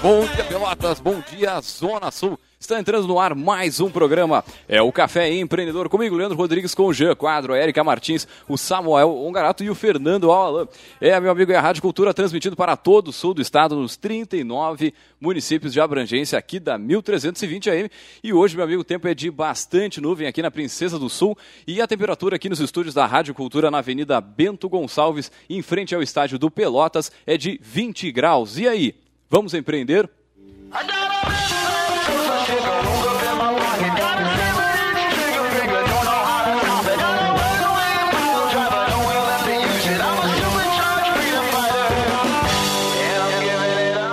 Bom dia, Pelotas. Bom dia, Zona Sul. Está entrando no ar mais um programa. É o Café Empreendedor. Comigo, Leandro Rodrigues, com o Jean Quadro, a Erika Martins, o Samuel Ongarato e o Fernando Alain. É, meu amigo, é a Rádio Cultura transmitindo para todo o sul do estado, nos 39 municípios de abrangência aqui da 1320 AM. E hoje, meu amigo, o tempo é de bastante nuvem aqui na Princesa do Sul. E a temperatura aqui nos estúdios da Rádio Cultura, na Avenida Bento Gonçalves, em frente ao estádio do Pelotas, é de 20 graus. E aí, vamos empreender?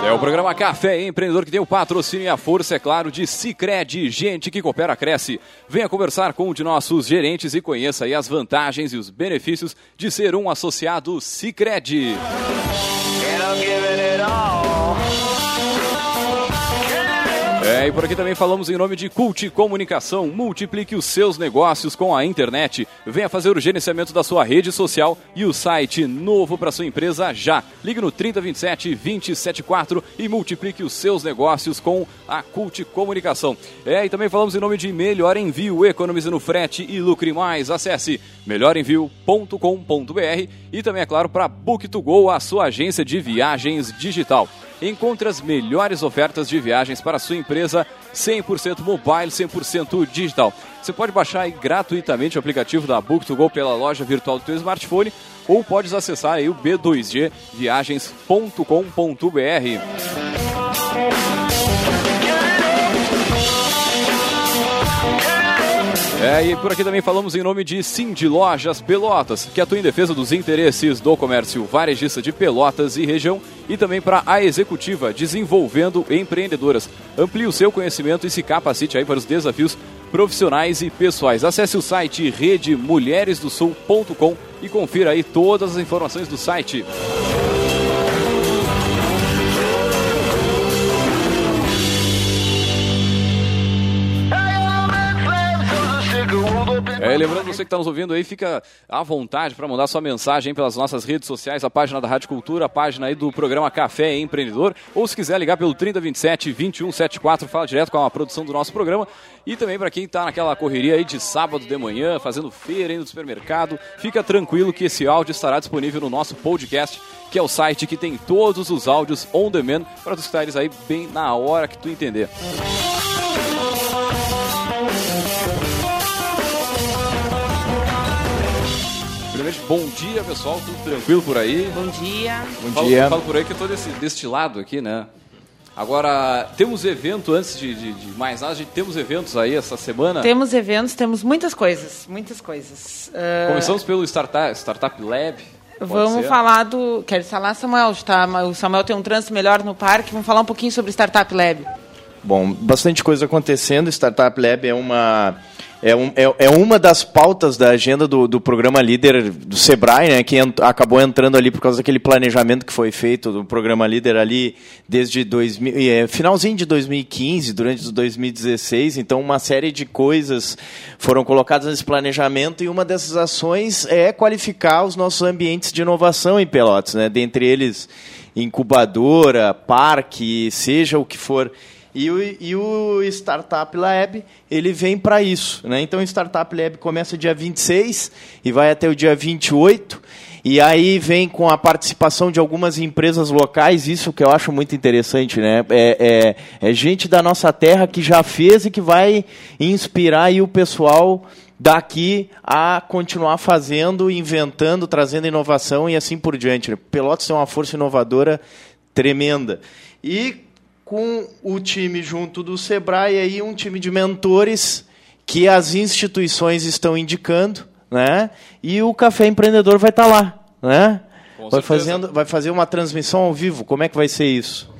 É o programa Café Empreendedor que tem o patrocínio e a força, é claro, de Cicred, gente que coopera, cresce. Venha conversar com um de nossos gerentes e conheça aí as vantagens e os benefícios de ser um associado Cicred. E por aqui também falamos em nome de Cult Comunicação. Multiplique os seus negócios com a internet. Venha fazer o gerenciamento da sua rede social e o site novo para sua empresa já. Ligue no 3027 274 e multiplique os seus negócios com a Cult Comunicação. É, e também falamos em nome de Melhor Envio, economize no frete e lucre mais. Acesse melhorenvio.com.br e também, é claro, para Book2Go, a sua agência de viagens digital. Encontre as melhores ofertas de viagens para a sua empresa 100% mobile, 100% digital. Você pode baixar aí gratuitamente o aplicativo da Book2Go pela loja virtual do seu smartphone ou pode acessar aí o b2gviagens.com.br. É, e por aqui também falamos em nome de Cindy Lojas Pelotas, que atua em defesa dos interesses do comércio varejista de Pelotas e região, e também para a Executiva, desenvolvendo empreendedoras. Amplie o seu conhecimento e se capacite aí para os desafios profissionais e pessoais. Acesse o site redemulheresdosul.com e confira aí todas as informações do site. É, lembrando você que está nos ouvindo aí, fica à vontade para mandar sua mensagem pelas nossas redes sociais, a página da Rádio Cultura, a página aí do programa Café Empreendedor, ou se quiser ligar pelo 3027 2174, fala direto com a produção do nosso programa. E também para quem está naquela correria aí de sábado de manhã, fazendo feira indo no supermercado, fica tranquilo que esse áudio estará disponível no nosso podcast, que é o site que tem todos os áudios on demand para tu escutares aí bem na hora que tu entender. Bom dia, pessoal. Tudo tranquilo por aí? Bom dia. Bom falo, dia. Falo por aí que eu tô desse, deste lado aqui, né? Agora, temos evento, antes de, de, de, mais nada, a gente temos eventos aí essa semana? Temos eventos, temos muitas coisas, muitas coisas. Uh... Começamos pelo Startup, Startup Lab. Vamos ser? falar do... Quer falar, Samuel? Tá, o Samuel tem um trânsito melhor no parque. Vamos falar um pouquinho sobre Startup Lab. Bom, bastante coisa acontecendo. Startup Lab é uma é, um, é, é, uma das pautas da agenda do, do programa Líder do Sebrae, né, que ent, acabou entrando ali por causa daquele planejamento que foi feito do programa Líder ali desde 2000, é, finalzinho de 2015, durante 2016. Então, uma série de coisas foram colocadas nesse planejamento e uma dessas ações é qualificar os nossos ambientes de inovação em Pelotas, né, dentre eles incubadora, parque, seja o que for. E o, e o Startup Lab, ele vem para isso. Né? Então, o Startup Lab começa dia 26 e vai até o dia 28. E aí vem com a participação de algumas empresas locais, isso que eu acho muito interessante, né? É, é, é gente da nossa terra que já fez e que vai inspirar o pessoal daqui a continuar fazendo, inventando, trazendo inovação e assim por diante. Né? Pelotas tem uma força inovadora tremenda. E com o time junto do Sebrae aí um time de mentores que as instituições estão indicando, né? E o Café Empreendedor vai estar tá lá, né? vai fazendo, vai fazer uma transmissão ao vivo. Como é que vai ser isso?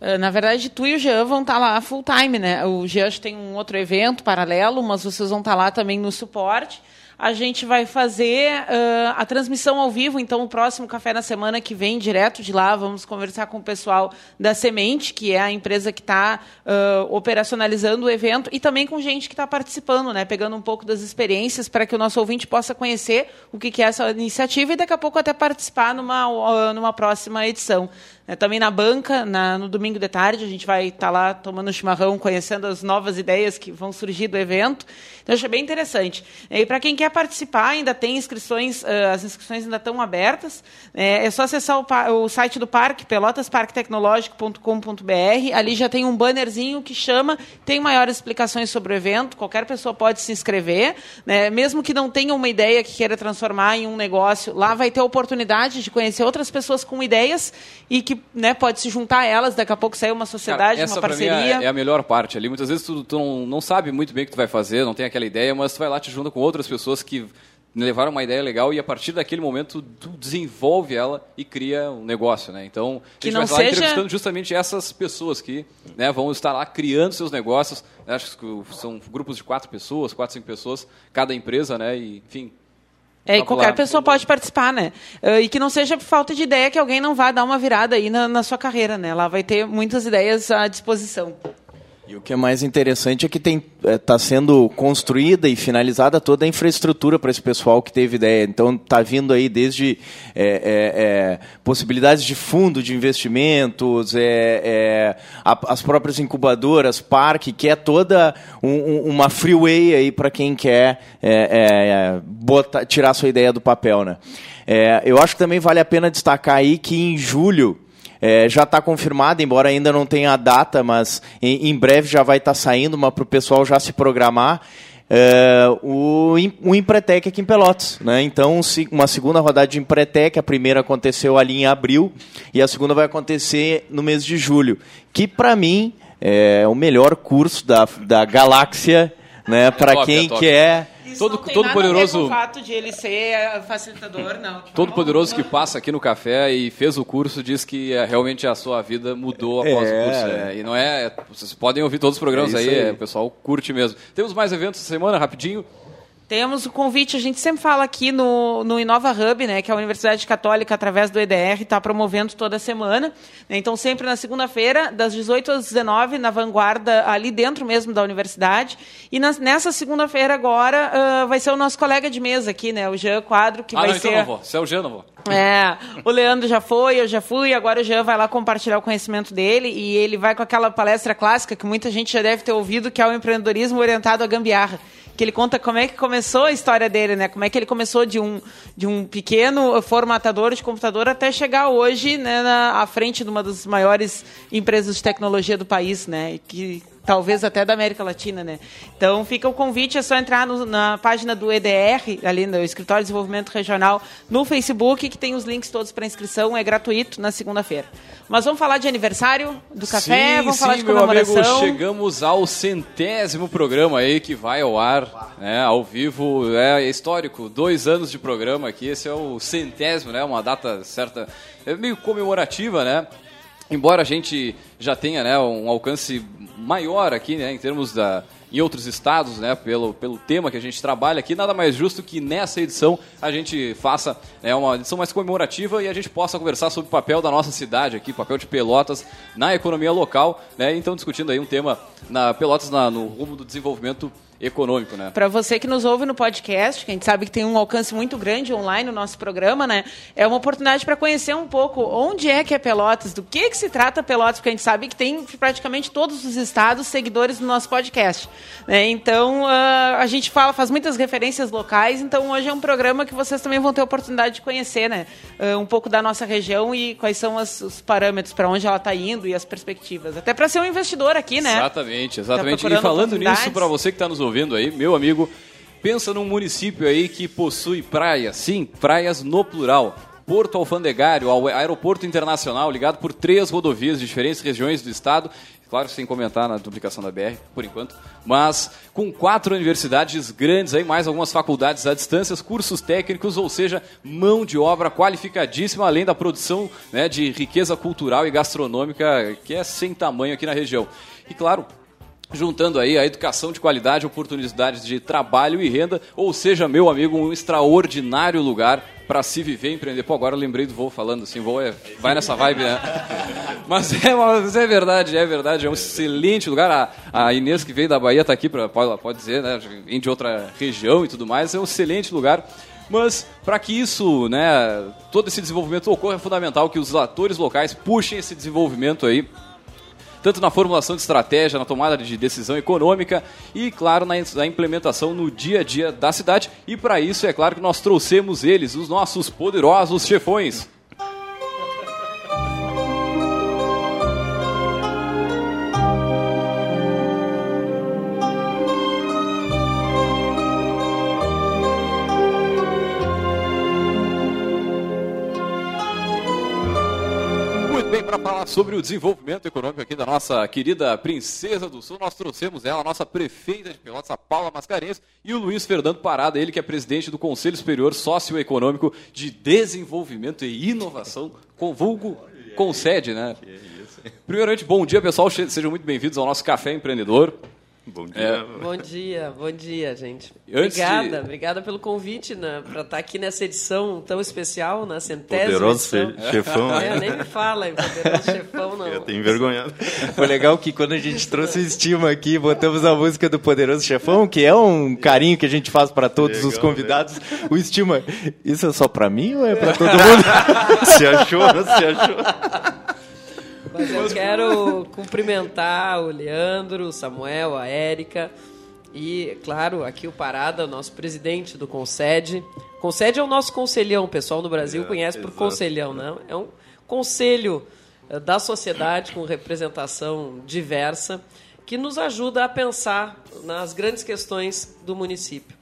Eh, na verdade, tu e o Jean vão estar tá lá full time, né? O Jean tem um outro evento paralelo, mas vocês vão estar tá lá também no suporte a gente vai fazer uh, a transmissão ao vivo. Então, o próximo café na semana que vem, direto de lá, vamos conversar com o pessoal da Semente, que é a empresa que está uh, operacionalizando o evento, e também com gente que está participando, né? Pegando um pouco das experiências para que o nosso ouvinte possa conhecer o que, que é essa iniciativa e daqui a pouco até participar numa, uh, numa próxima edição. Né, também na banca, na, no domingo de tarde, a gente vai estar tá lá tomando chimarrão, conhecendo as novas ideias que vão surgir do evento. Então, achei bem interessante. E para quem quer participar, ainda tem inscrições, uh, as inscrições ainda estão abertas. É, é só acessar o, o, site do parque, pelotasparquetecnológico.com.br. Ali já tem um bannerzinho que chama, tem maiores explicações sobre o evento, qualquer pessoa pode se inscrever. Né? Mesmo que não tenha uma ideia que queira transformar em um negócio, lá vai ter a oportunidade de conhecer outras pessoas com ideias e que né, pode se juntar a elas, daqui a pouco sair uma sociedade, Cara, uma parceria. Mim é, é, a melhor parte ali. Muitas vezes tu, tu não, não, sabe muito bem o que tu vai fazer, não tem aquela ideia, mas tu vai lá te junta com outras pessoas que levaram uma ideia legal e a partir daquele momento tu desenvolve ela e cria um negócio, né? Então, a gente vai estar seja... entrevistando justamente essas pessoas que né, vão estar lá criando seus negócios. Acho que são grupos de quatro pessoas, quatro, cinco pessoas, cada empresa, né? E, enfim, é, e qualquer pessoa pode participar, né? Uh, e que não seja por falta de ideia que alguém não vá dar uma virada aí na, na sua carreira, né? Lá vai ter muitas ideias à disposição. E o que é mais interessante é que está é, tá sendo construída e finalizada toda a infraestrutura para esse pessoal que teve ideia. Então está vindo aí desde é, é, é, possibilidades de fundo de investimentos, é, é, a, as próprias incubadoras, parque, que é toda um, uma freeway aí para quem quer botar, tirar sua ideia do papel, né? eu acho que também vale a pena destacar aí que em julho é, já está confirmado, embora ainda não tenha a data, mas em, em breve já vai estar tá saindo, mas para o pessoal já se programar. É, o, o Empretec aqui em Pelotas. Né? Então, uma segunda rodada de Empretec, a primeira aconteceu ali em abril e a segunda vai acontecer no mês de julho. Que, para mim, é o melhor curso da, da galáxia né, para é quem é quer isso todo, não todo poderoso. o fato de ele ser facilitador, não. Todo poderoso que passa aqui no café e fez o curso diz que é, realmente a sua vida mudou após é, o curso. É. E não é. Vocês podem ouvir todos os programas é aí, aí. É, o pessoal curte mesmo. Temos mais eventos essa semana, rapidinho. Temos o convite, a gente sempre fala aqui no, no Inova Hub, né, que é a Universidade Católica, através do EDR, está promovendo toda semana. Então, sempre na segunda-feira, das 18 às 19, na vanguarda, ali dentro mesmo da universidade. E na, nessa segunda-feira, agora, uh, vai ser o nosso colega de mesa aqui, né, o Jean Quadro, que ah, vai não, ser... então não vou. Se é o Jean, não vou. É, o Leandro já foi, eu já fui, agora o Jean vai lá compartilhar o conhecimento dele e ele vai com aquela palestra clássica que muita gente já deve ter ouvido, que é o empreendedorismo orientado à gambiarra que ele conta como é que começou a história dele, né? Como é que ele começou de um, de um pequeno formatador de computador até chegar hoje né, na, à frente de uma das maiores empresas de tecnologia do país, né? Que talvez até da América Latina, né? Então fica o convite, é só entrar no, na página do EDR, ali no Escritório de Desenvolvimento Regional, no Facebook, que tem os links todos para inscrição, é gratuito na segunda-feira. Mas vamos falar de aniversário do café, sim, vamos sim, falar de comemoração. Meu amigo, chegamos ao centésimo programa aí que vai ao ar, né, ao vivo, é histórico, dois anos de programa aqui, esse é o centésimo, né, uma data certa, é meio comemorativa, né? Embora a gente já tenha né, um alcance maior aqui, né, em termos da em outros estados, né, pelo, pelo tema que a gente trabalha aqui, nada mais justo que nessa edição a gente faça né, uma edição mais comemorativa e a gente possa conversar sobre o papel da nossa cidade aqui, papel de Pelotas na economia local, né, então discutindo aí um tema na Pelotas na, no rumo do desenvolvimento econômico, né? Para você que nos ouve no podcast, que a gente sabe que tem um alcance muito grande online no nosso programa, né? É uma oportunidade para conhecer um pouco onde é que é Pelotas, do que que se trata Pelotas, porque a gente sabe que tem praticamente todos os estados seguidores do nosso podcast, né? Então, uh, a gente fala, faz muitas referências locais, então hoje é um programa que vocês também vão ter a oportunidade de conhecer, né? Uh, um pouco da nossa região e quais são as, os parâmetros para onde ela está indo e as perspectivas. Até para ser um investidor aqui, né? Exatamente, exatamente. Tá e falando nisso, para você que está nos ouvindo, ouvindo aí, meu amigo, pensa num município aí que possui praias, sim, praias no plural. Porto Alfandegário, aeroporto internacional, ligado por três rodovias de diferentes regiões do estado. Claro, sem comentar na duplicação da BR, por enquanto. Mas com quatro universidades grandes aí, mais algumas faculdades à distância, cursos técnicos, ou seja, mão de obra qualificadíssima, além da produção né, de riqueza cultural e gastronômica, que é sem tamanho aqui na região. E claro, juntando aí a educação de qualidade, oportunidades de trabalho e renda, ou seja, meu amigo, um extraordinário lugar para se viver e empreender. Pô, agora lembrei do voo falando assim, voo é, vai nessa vibe, né? Mas é, mas é verdade, é verdade, é um excelente lugar. A, a Inês que veio da Bahia está aqui, pra, pode, pode dizer, né? Vem de outra região e tudo mais, é um excelente lugar Mas para que isso, né, todo esse desenvolvimento ocorra, é fundamental que os atores locais puxem esse desenvolvimento aí tanto na formulação de estratégia, na tomada de decisão econômica e, claro, na, implementação no dia a dia da cidade. E para isso, é claro que nós trouxemos eles, os nossos poderosos chefões. Sobre o desenvolvimento econômico aqui da nossa querida Princesa do Sul. Nós trouxemos ela, a nossa prefeita de Pelotas, a Paula Mascarenhas, e o Luiz Fernando Parada, ele que é presidente do Conselho Superior Socioeconômico de Desenvolvimento e Inovação, com vulgo concede, né? Primeiramente, bom dia, pessoal. Sejam muito bem-vindos ao nosso Café Empreendedor. Bom dia. É. Bom dia, bom dia, gente. obrigada, de... obrigada pelo convite né, para estar tá aqui nessa edição tão especial, na centésima Poderoso edição. chefão. É, nem me fala, poderoso chefão, não. Eu tenho envergonhado. Foi legal que quando a gente trouxe o Estima aqui, botamos a música do Poderoso Chefão, que é um carinho que a gente faz para todos legal, os convidados. Né? O Estima, isso é só para mim ou é para todo mundo? se achou, se achou. Mas eu quero cumprimentar o Leandro, o Samuel, a Érica e, claro, aqui o Parada, o nosso presidente do Concede. Concede é o nosso conselhão, o pessoal no Brasil é, conhece por exato. conselhão, né? É um conselho eh, da sociedade com representação diversa que nos ajuda a pensar nas grandes questões do município.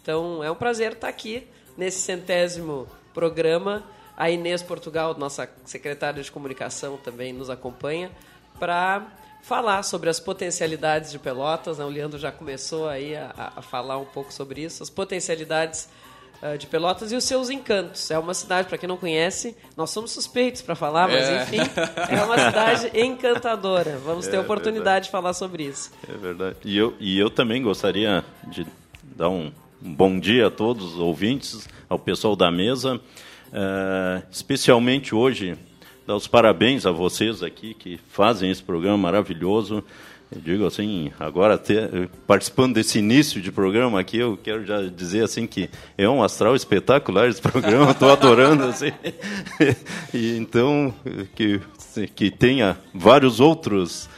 Então, é um prazer estar aqui nesse centésimo programa a Inês Portugal, nossa secretária de comunicação, também nos acompanha para falar sobre as potencialidades de Pelotas. Né? O Leandro já começou aí a, a falar um pouco sobre isso, as potencialidades uh, de Pelotas e os seus encantos. É uma cidade, para quem não conhece, nós somos suspeitos para falar, mas é. enfim, é uma cidade encantadora. Vamos é, ter oportunidade verdade. de falar sobre isso. É verdade. E eu, e eu também gostaria de dar um, um bom dia a todos os ouvintes, ao pessoal da mesa. Uh, especialmente hoje, dar os parabéns a vocês aqui que fazem esse programa maravilhoso. Eu digo assim, agora ter, participando desse início de programa aqui, eu quero já dizer assim que é um astral espetacular esse programa, estou adorando assim. e então que que tenha vários outros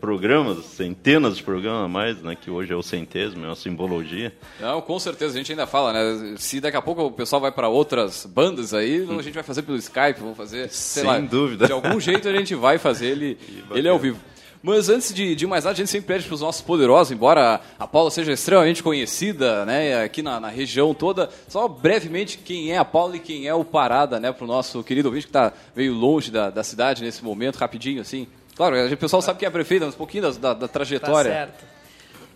programas, centenas de programas a mais, né, que hoje é o centésimo, é uma simbologia. Não, com certeza, a gente ainda fala, né? Se daqui a pouco o pessoal vai para outras bandas aí, hum. a gente vai fazer pelo Skype, vamos fazer, sei Sem lá, dúvida. De algum jeito a gente vai fazer ele, ele ao vivo. Mas antes de, de, mais nada, a gente sempre pede para os nossos poderosos, embora a Paula seja extremamente conhecida né, aqui na, na, região toda, só brevemente quem é a Paula e quem é o Parada, né, para o nosso querido ouvinte que está meio longe da, da cidade nesse momento, rapidinho assim. Claro, o pessoal sabe que é prefeita, mas um pouquinho da, da, trajetória. Tá certo.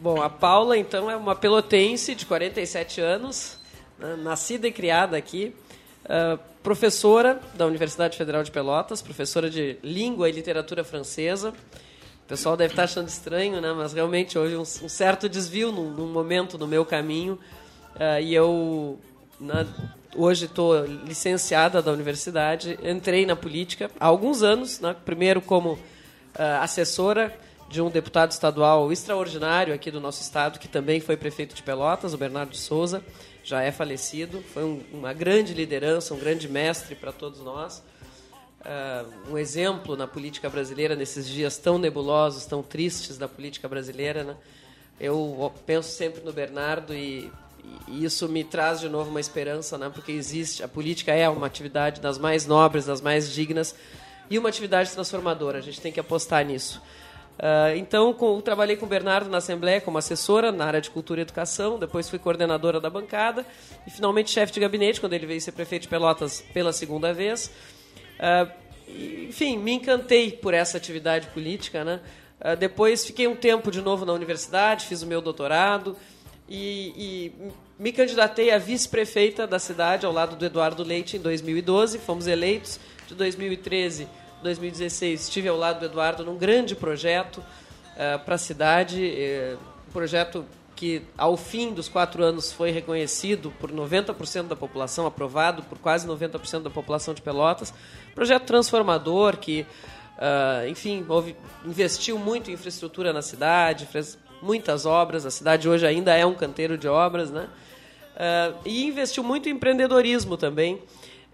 Bom, a Paula, então, é uma pelotense de 47 anos, né, nascida e criada aqui, uh, professora da Universidade Federal de Pelotas, professora de Língua e Literatura Francesa. O pessoal deve estar achando estranho, né? mas realmente hoje um, certo desvio num, num, momento no meu caminho. Uh, e eu, na, hoje estou licenciada da universidade, entrei na política há alguns anos, né? primeiro como uh, assessora de um deputado estadual extraordinário aqui do nosso estado, que também foi prefeito de Pelotas, o Bernardo Souza, já é falecido. Foi um, uma grande liderança, um grande mestre para todos nós. Uh, um exemplo na política brasileira nesses dias tão nebulosos, tão tristes da política brasileira. Né? Eu penso sempre no Bernardo e, e, isso me traz de novo uma esperança, né? porque existe a política é uma atividade das mais nobres, das mais dignas, e uma atividade transformadora. A gente tem que apostar nisso. Uh, então, com, trabalhei com o Bernardo na Assembleia como assessora na área de cultura e educação, depois fui coordenadora da bancada e finalmente chefe de gabinete quando ele veio ser prefeito de Pelotas pela segunda vez. Uh, enfim, me encantei por essa atividade política. Né? Uh, depois fiquei um tempo de novo na universidade, fiz o meu doutorado e, e me candidatei a vice-prefeita da cidade ao lado do Eduardo Leite em 2012. Fomos eleitos de 2013 2016 estive ao lado do Eduardo num grande projeto uh, para a cidade, uh, um projeto que ao fim dos quatro anos foi reconhecido por 90% da população, aprovado por quase 90% da população de Pelotas, projeto transformador que, uh, enfim, houve, investiu muito em infraestrutura na cidade, fez muitas obras, a cidade hoje ainda é um canteiro de obras, né? Uh, e investiu muito em empreendedorismo também.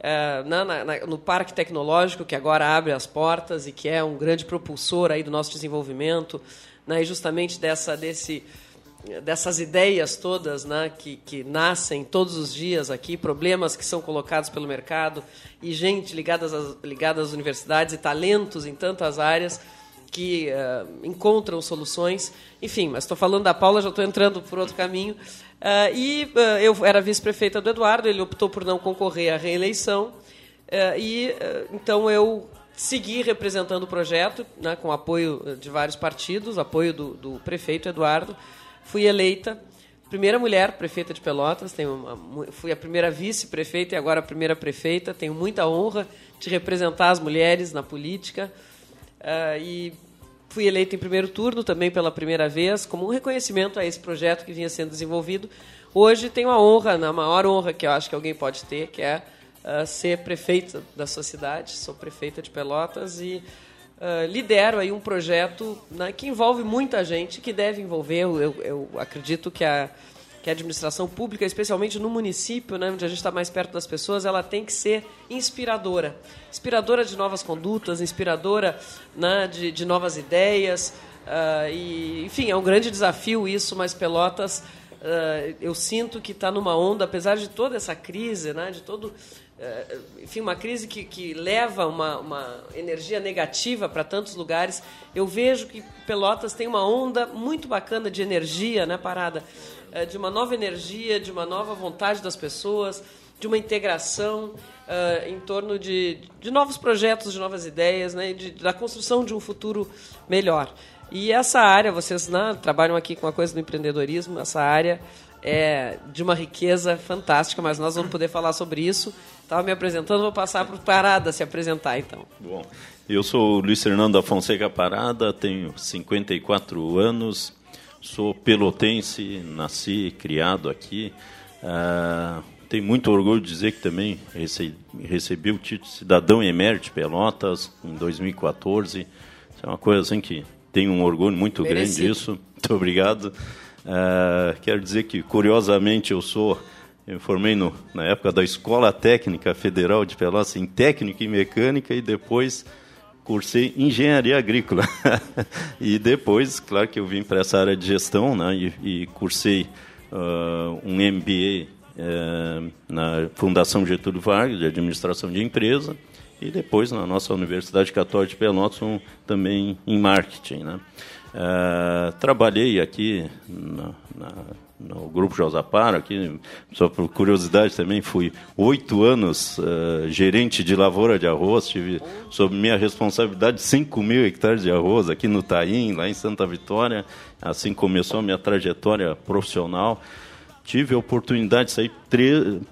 Uh, na, na, no Parque Tecnológico, que agora abre as portas e que é um grande propulsor aí do nosso desenvolvimento, né, justamente dessa, desse, dessas ideias todas né, que, que nascem todos os dias aqui, problemas que são colocados pelo mercado e gente ligada às, ligada às universidades e talentos em tantas áreas que uh, encontram soluções. Enfim, mas estou falando da Paula, já estou entrando por outro caminho. Uh, e uh, eu era vice-prefeita do Eduardo, ele optou por não concorrer à reeleição. E então eu segui representando o projeto, né, com apoio de vários partidos, apoio do, do, prefeito Eduardo. Fui eleita, primeira mulher prefeita de Pelotas, tenho uma, fui a primeira vice-prefeita e agora a primeira prefeita. Tenho muita honra de representar as mulheres na política. E Fui eleito em primeiro turno também pela primeira vez, como um reconhecimento a esse projeto que vinha sendo desenvolvido. Hoje tenho a honra, na maior honra que eu acho que alguém pode ter, que é uh, ser prefeita da sua cidade. Sou prefeita de Pelotas e uh, lidero aí um projeto né, que envolve muita gente, que deve envolver. Eu, eu acredito que a que a administração pública, especialmente no município, né, onde a gente está mais perto das pessoas, ela tem que ser inspiradora. Inspiradora de novas condutas, inspiradora né, de, de novas ideias. Uh, e, enfim, é um grande desafio isso, mas Pelotas, uh, eu sinto que está numa onda, apesar de toda essa crise, né, de todo uh, enfim, uma crise que, que leva uma, uma energia negativa para tantos lugares, eu vejo que Pelotas tem uma onda muito bacana de energia né, parada. É, de uma nova energia, de uma nova vontade das pessoas, de uma integração uh, em torno de, de novos projetos, de novas ideias, né, de, da construção de um futuro melhor. E essa área, vocês né, trabalham aqui com a coisa do empreendedorismo, essa área é de uma riqueza fantástica, mas nós vamos poder falar sobre isso. Estava me apresentando, vou passar para o Parada se apresentar, então. Bom, eu sou o Luiz Fernando da Parada, tenho 54 anos, Sou pelotense, nasci, criado aqui. Uh, tenho muito orgulho de dizer que também recebi, recebi o título de cidadão emérito de Pelotas em 2014. Isso é uma coisa assim que tenho um orgulho muito Merecido. grande disso. Muito obrigado. Uh, quero dizer que, curiosamente, eu sou eu formei no, na época da Escola Técnica Federal de Pelotas em Técnica e Mecânica e depois cursei engenharia agrícola. e depois, claro que eu vim para essa área de gestão né, e, e cursei uh, um MBA uh, eh, na Fundação Getúlio Vargas, de administração de empresa, e depois na nossa Universidade Católica de Pelotas um, também em marketing. Né. Uh, trabalhei aqui na, na no grupo Josapara, aqui, só por curiosidade também, fui oito anos uh, gerente de lavoura de arroz, tive sob minha responsabilidade 5 mil hectares de arroz aqui no Taim, lá em Santa Vitória, assim começou a minha trajetória profissional. Tive a oportunidade de sair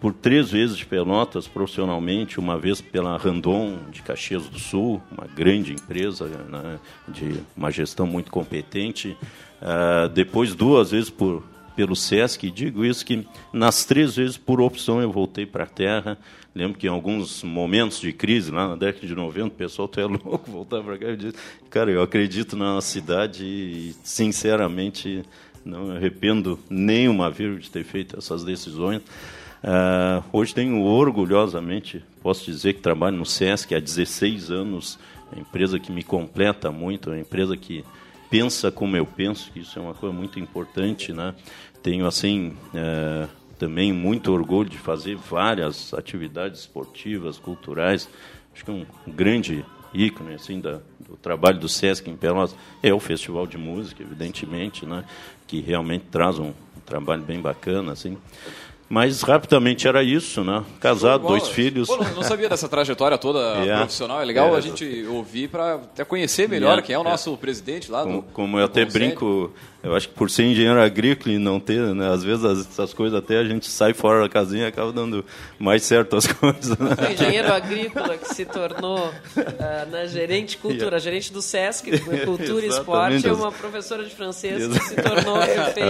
por três vezes de Pelotas profissionalmente, uma vez pela Randon de Caxias do Sul, uma grande empresa né, de uma gestão muito competente. Uh, depois duas vezes por pelo SESC, e digo isso que nas três vezes, por opção, eu voltei para a Terra. Lembro que em alguns momentos de crise, lá na década de 90, o pessoal até é louco voltar para cá. Eu disse, cara, eu acredito na cidade e, sinceramente, não arrependo nem uma vírgula de ter feito essas decisões. Uh, hoje tenho orgulhosamente, posso dizer que trabalho no SESC há 16 anos, uma empresa que me completa muito, uma empresa que pensa como eu penso, que isso é uma coisa muito importante, né? Tenho, assim, é, também muito orgulho de fazer várias atividades esportivas, culturais. Acho que um grande ícone assim da, do trabalho do Sesc em Pelotas é o Festival de Música, evidentemente, né, que realmente traz um, um trabalho bem bacana assim. Mas rapidamente era isso, né? Casado, dois filhos. Pô, não, sabia dessa trajetória toda yeah. profissional. É legal yeah. a gente ouvir para até conhecer melhor yeah. quem é o nosso presidente lá. Como, do, como eu até brinco, eu acho que por ser engenheiro agrícola e não ter, né, às vezes essas coisas até a gente sai fora da casinha e acaba dando mais certo as coisas. Né? engenheiro agrícola que se tornou uh, na gerente cultura, yeah. gerente do SESC, cultura e esporte, e uma professora de francês que se tornou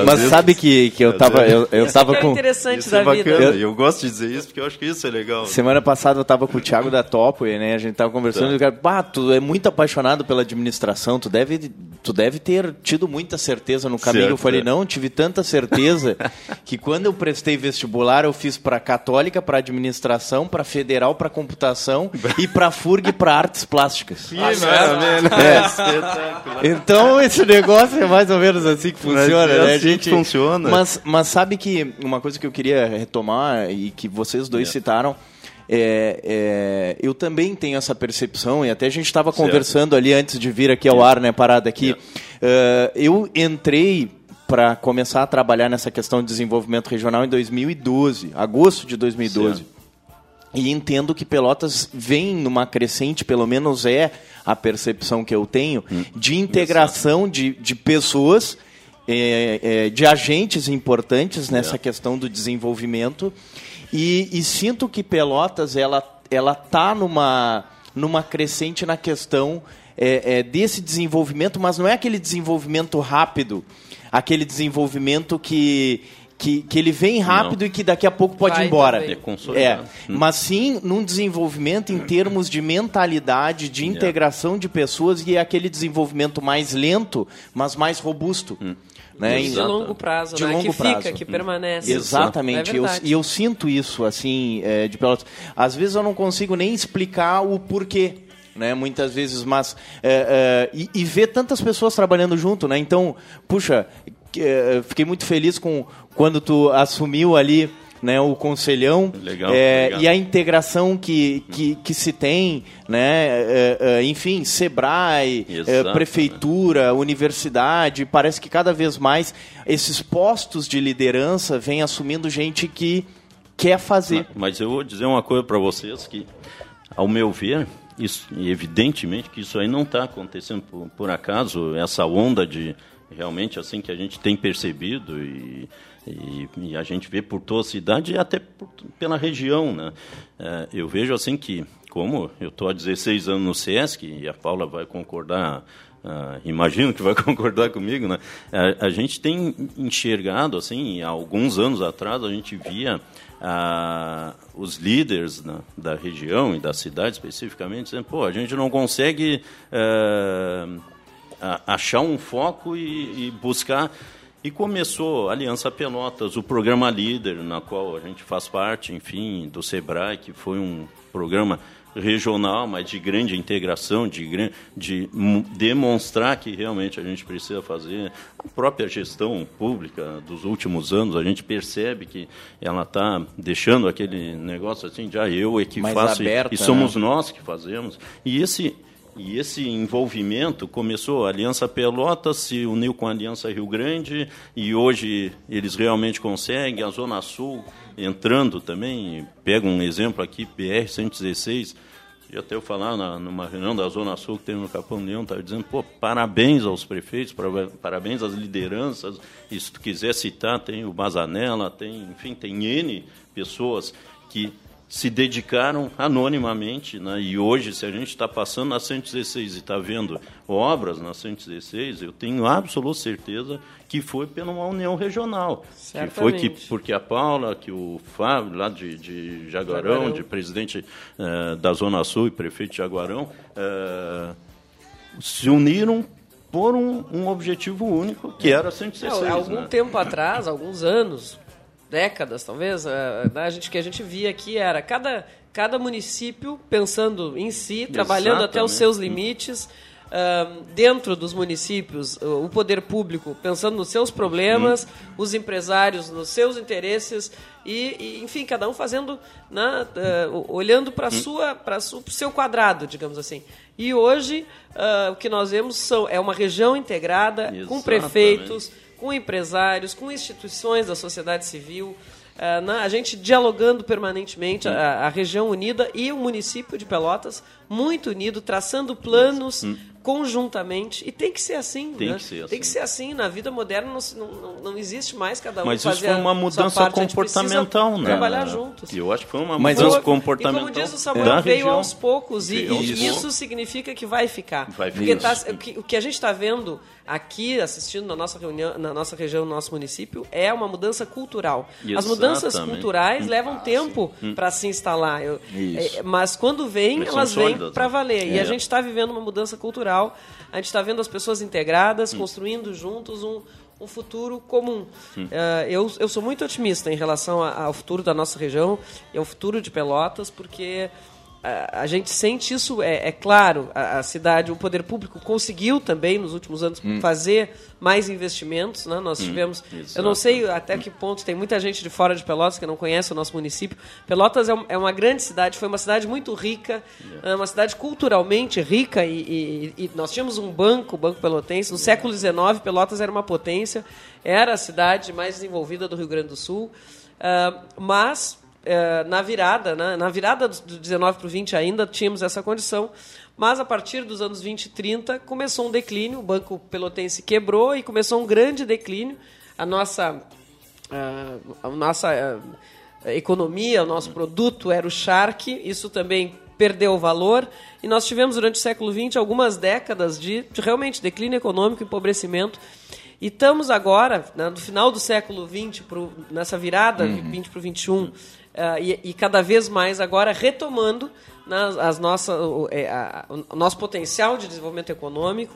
Mas sabe que, que eu estava eu, eu tava com interessante da é bacana. vida. Eu gosto de dizer isso porque eu acho que isso é legal. Semana passada eu tava com o Thiago da Topway, né? A gente tava conversando Tá. e o cara, bah, tu é muito apaixonado pela administração, tu deve, tu deve ter tido muita certeza no caminho. Certo, eu falei, é. não, tive tanta certeza que quando eu prestei vestibular, eu fiz para católica, para administração, para federal, para computação e para FURG para artes plásticas. É. Espetáculo. Então esse negócio é mais ou menos assim que funciona, é né? assim que funciona. Mas, mas sabe que uma coisa que eu queria retomar e que vocês dois É. citaram. É, é, eu também tenho essa percepção, e até a gente estava conversando ali antes de vir aqui ao ar, né, parada aqui. É, eu entrei para começar a trabalhar nessa questão de desenvolvimento regional em 2012, agosto de 2012. Certo. E entendo que Pelotas vem numa crescente, pelo menos é a percepção que eu tenho, Hum. de integração de, de pessoas, é, é, de agentes importantes nessa É. questão do desenvolvimento. E, e sinto que Pelotas ela ela tá numa numa crescente na questão é, é, desse desenvolvimento, mas não é aquele desenvolvimento rápido, aquele desenvolvimento que que, que ele vem rápido Não. e que daqui a pouco pode Vai ir embora. também. É. É, mas sim num desenvolvimento em termos de mentalidade, de integração de pessoas e é aquele desenvolvimento mais lento, mas mais robusto. Né? De Em- longo prazo, de né? longo que prazo. fica, que permanece. Exatamente. É eu, e eu sinto isso, assim, é, de Pelotas. Às vezes eu não consigo nem explicar o porquê. Né, muitas vezes, mas é, é, e, e ver tantas pessoas trabalhando junto, né? Então, puxa, é, fiquei muito feliz com quando tu assumiu ali né, o conselhão Legal, é, legal. e a integração que, que, que se tem, né? é, é, enfim, Sebrae, Exato, prefeitura, universidade, parece que cada vez mais esses postos de liderança vêm assumindo gente que quer fazer. Mas eu vou dizer uma coisa para vocês que, ao meu ver, isso, evidentemente que isso aí não está acontecendo por, por acaso, essa onda de realmente assim que a gente tem percebido e, e, e a gente vê por toda a cidade e até por- pela região, né? É, eu vejo assim que, como eu estou há 16 anos no SESC, e a Paula vai concordar ah, imagino que vai concordar comigo, né? A, a gente tem enxergado, assim, há alguns anos atrás, a gente via ah, os líderes na- da região e da cidade especificamente dizendo, pô, a gente não consegue a- achar um foco e, e buscar. E começou a Aliança Pelotas, o programa Líder, na qual a gente faz parte, enfim, do SEBRAE, que foi um programa regional, mas de grande integração, de, de demonstrar que realmente a gente precisa fazer. A própria gestão pública dos últimos anos, a gente percebe que ela está deixando aquele negócio assim, de ah, eu é que Mais faço, e- aberta, e somos né? nós que fazemos. E esse e esse envolvimento começou, a Aliança Pelotas se uniu com a Aliança Rio Grande e hoje eles realmente conseguem, a Zona Sul entrando também, pega um exemplo aqui, BR-116, e até eu falar na, numa reunião da Zona Sul que teve no Capão Leão, estava dizendo, pô, parabéns aos prefeitos, para- parabéns às lideranças, e se tu quiser citar, tem o Bazanella, tem, enfim, tem N pessoas que se dedicaram anonimamente, né? e hoje, se a gente está passando na 116 e está vendo obras na 116, eu tenho absoluta certeza que foi pela uma união regional. Que foi que, Certamente. porque a Paula, que o Fábio, lá de, de Jaguarão, Jaguarão. de presidente eh, da Zona Sul e prefeito de Jaguarão, eh, se uniram por um, um objetivo único, que era a 116. Não, algum né? tempo atrás, alguns anos, décadas talvez, eh, né, a gente, que a gente via aqui era cada, cada município pensando em si, trabalhando até os Exatamente. seus limites. ahn, dentro dos municípios, o o poder público pensando nos seus problemas, os empresários nos seus interesses e, e, enfim, cada um fazendo, né, eh, olhando para sua, para o seu quadrado, digamos assim. E hoje ah, o que nós vemos são, é uma região integrada com Exatamente. prefeitos, com empresários, com instituições da sociedade civil, na- a gente dialogando permanentemente, a, a região unida e o município de Pelotas muito unido, traçando planos conjuntamente e tem que ser assim Tem né? que ser tem assim. que ser assim na vida moderna não, não, não, existe mais cada um Mas isso fazer foi a uma mudança parte, comportamental, né? trabalhar juntos E eu acho que foi uma Mas mudança eu- comportamental. e como diz o da Samuel, veio região. aos poucos. E, e poucos. isso significa que vai ficar. Vai Porque ficar. tá- o, que, o que a gente está vendo aqui, assistindo na nossa reunião, na nossa região, no nosso município, é uma mudança cultural. As mudanças Exatamente. culturais Hum. levam tempo para se instalar. Eu- é, mas quando são elas vêm para né? valer. E É. a gente está vivendo uma mudança cultural. A gente está vendo as pessoas integradas, construindo juntos um, um futuro comum. Eh, eu, eu sou muito otimista em relação a- ao futuro da nossa região e ao futuro de Pelotas, porque a, a gente sente isso, é, é claro, a, a cidade, o poder público conseguiu também nos últimos anos fazer mais investimentos. Né? Nós tivemos, eu não sei até que ponto, tem muita gente de fora de Pelotas que não conhece o nosso município. Pelotas é, um- é uma grande cidade, foi uma cidade muito rica, é uma cidade culturalmente rica e, e- e nós tínhamos um banco, o Banco Pelotense. No século XIX, Pelotas era uma potência, era a cidade mais desenvolvida do Rio Grande do Sul. Ah, mas eh, na virada, né, na virada do do 19 para o 20 ainda tínhamos essa condição, mas a partir dos anos 20 e 30 começou um declínio, o Banco Pelotense quebrou e começou um grande declínio. A nossa, ah, a nossa ah, economia, o nosso produto era o charque, isso também perdeu o valor. E nós tivemos durante o século XX algumas décadas de, de realmente declínio econômico, empobrecimento. E estamos agora, né, no final do século XX, pro, nessa virada 20 para o 21, ah, e, e cada vez mais agora retomando né, as nossas, o, é, a- o nosso potencial de desenvolvimento econômico,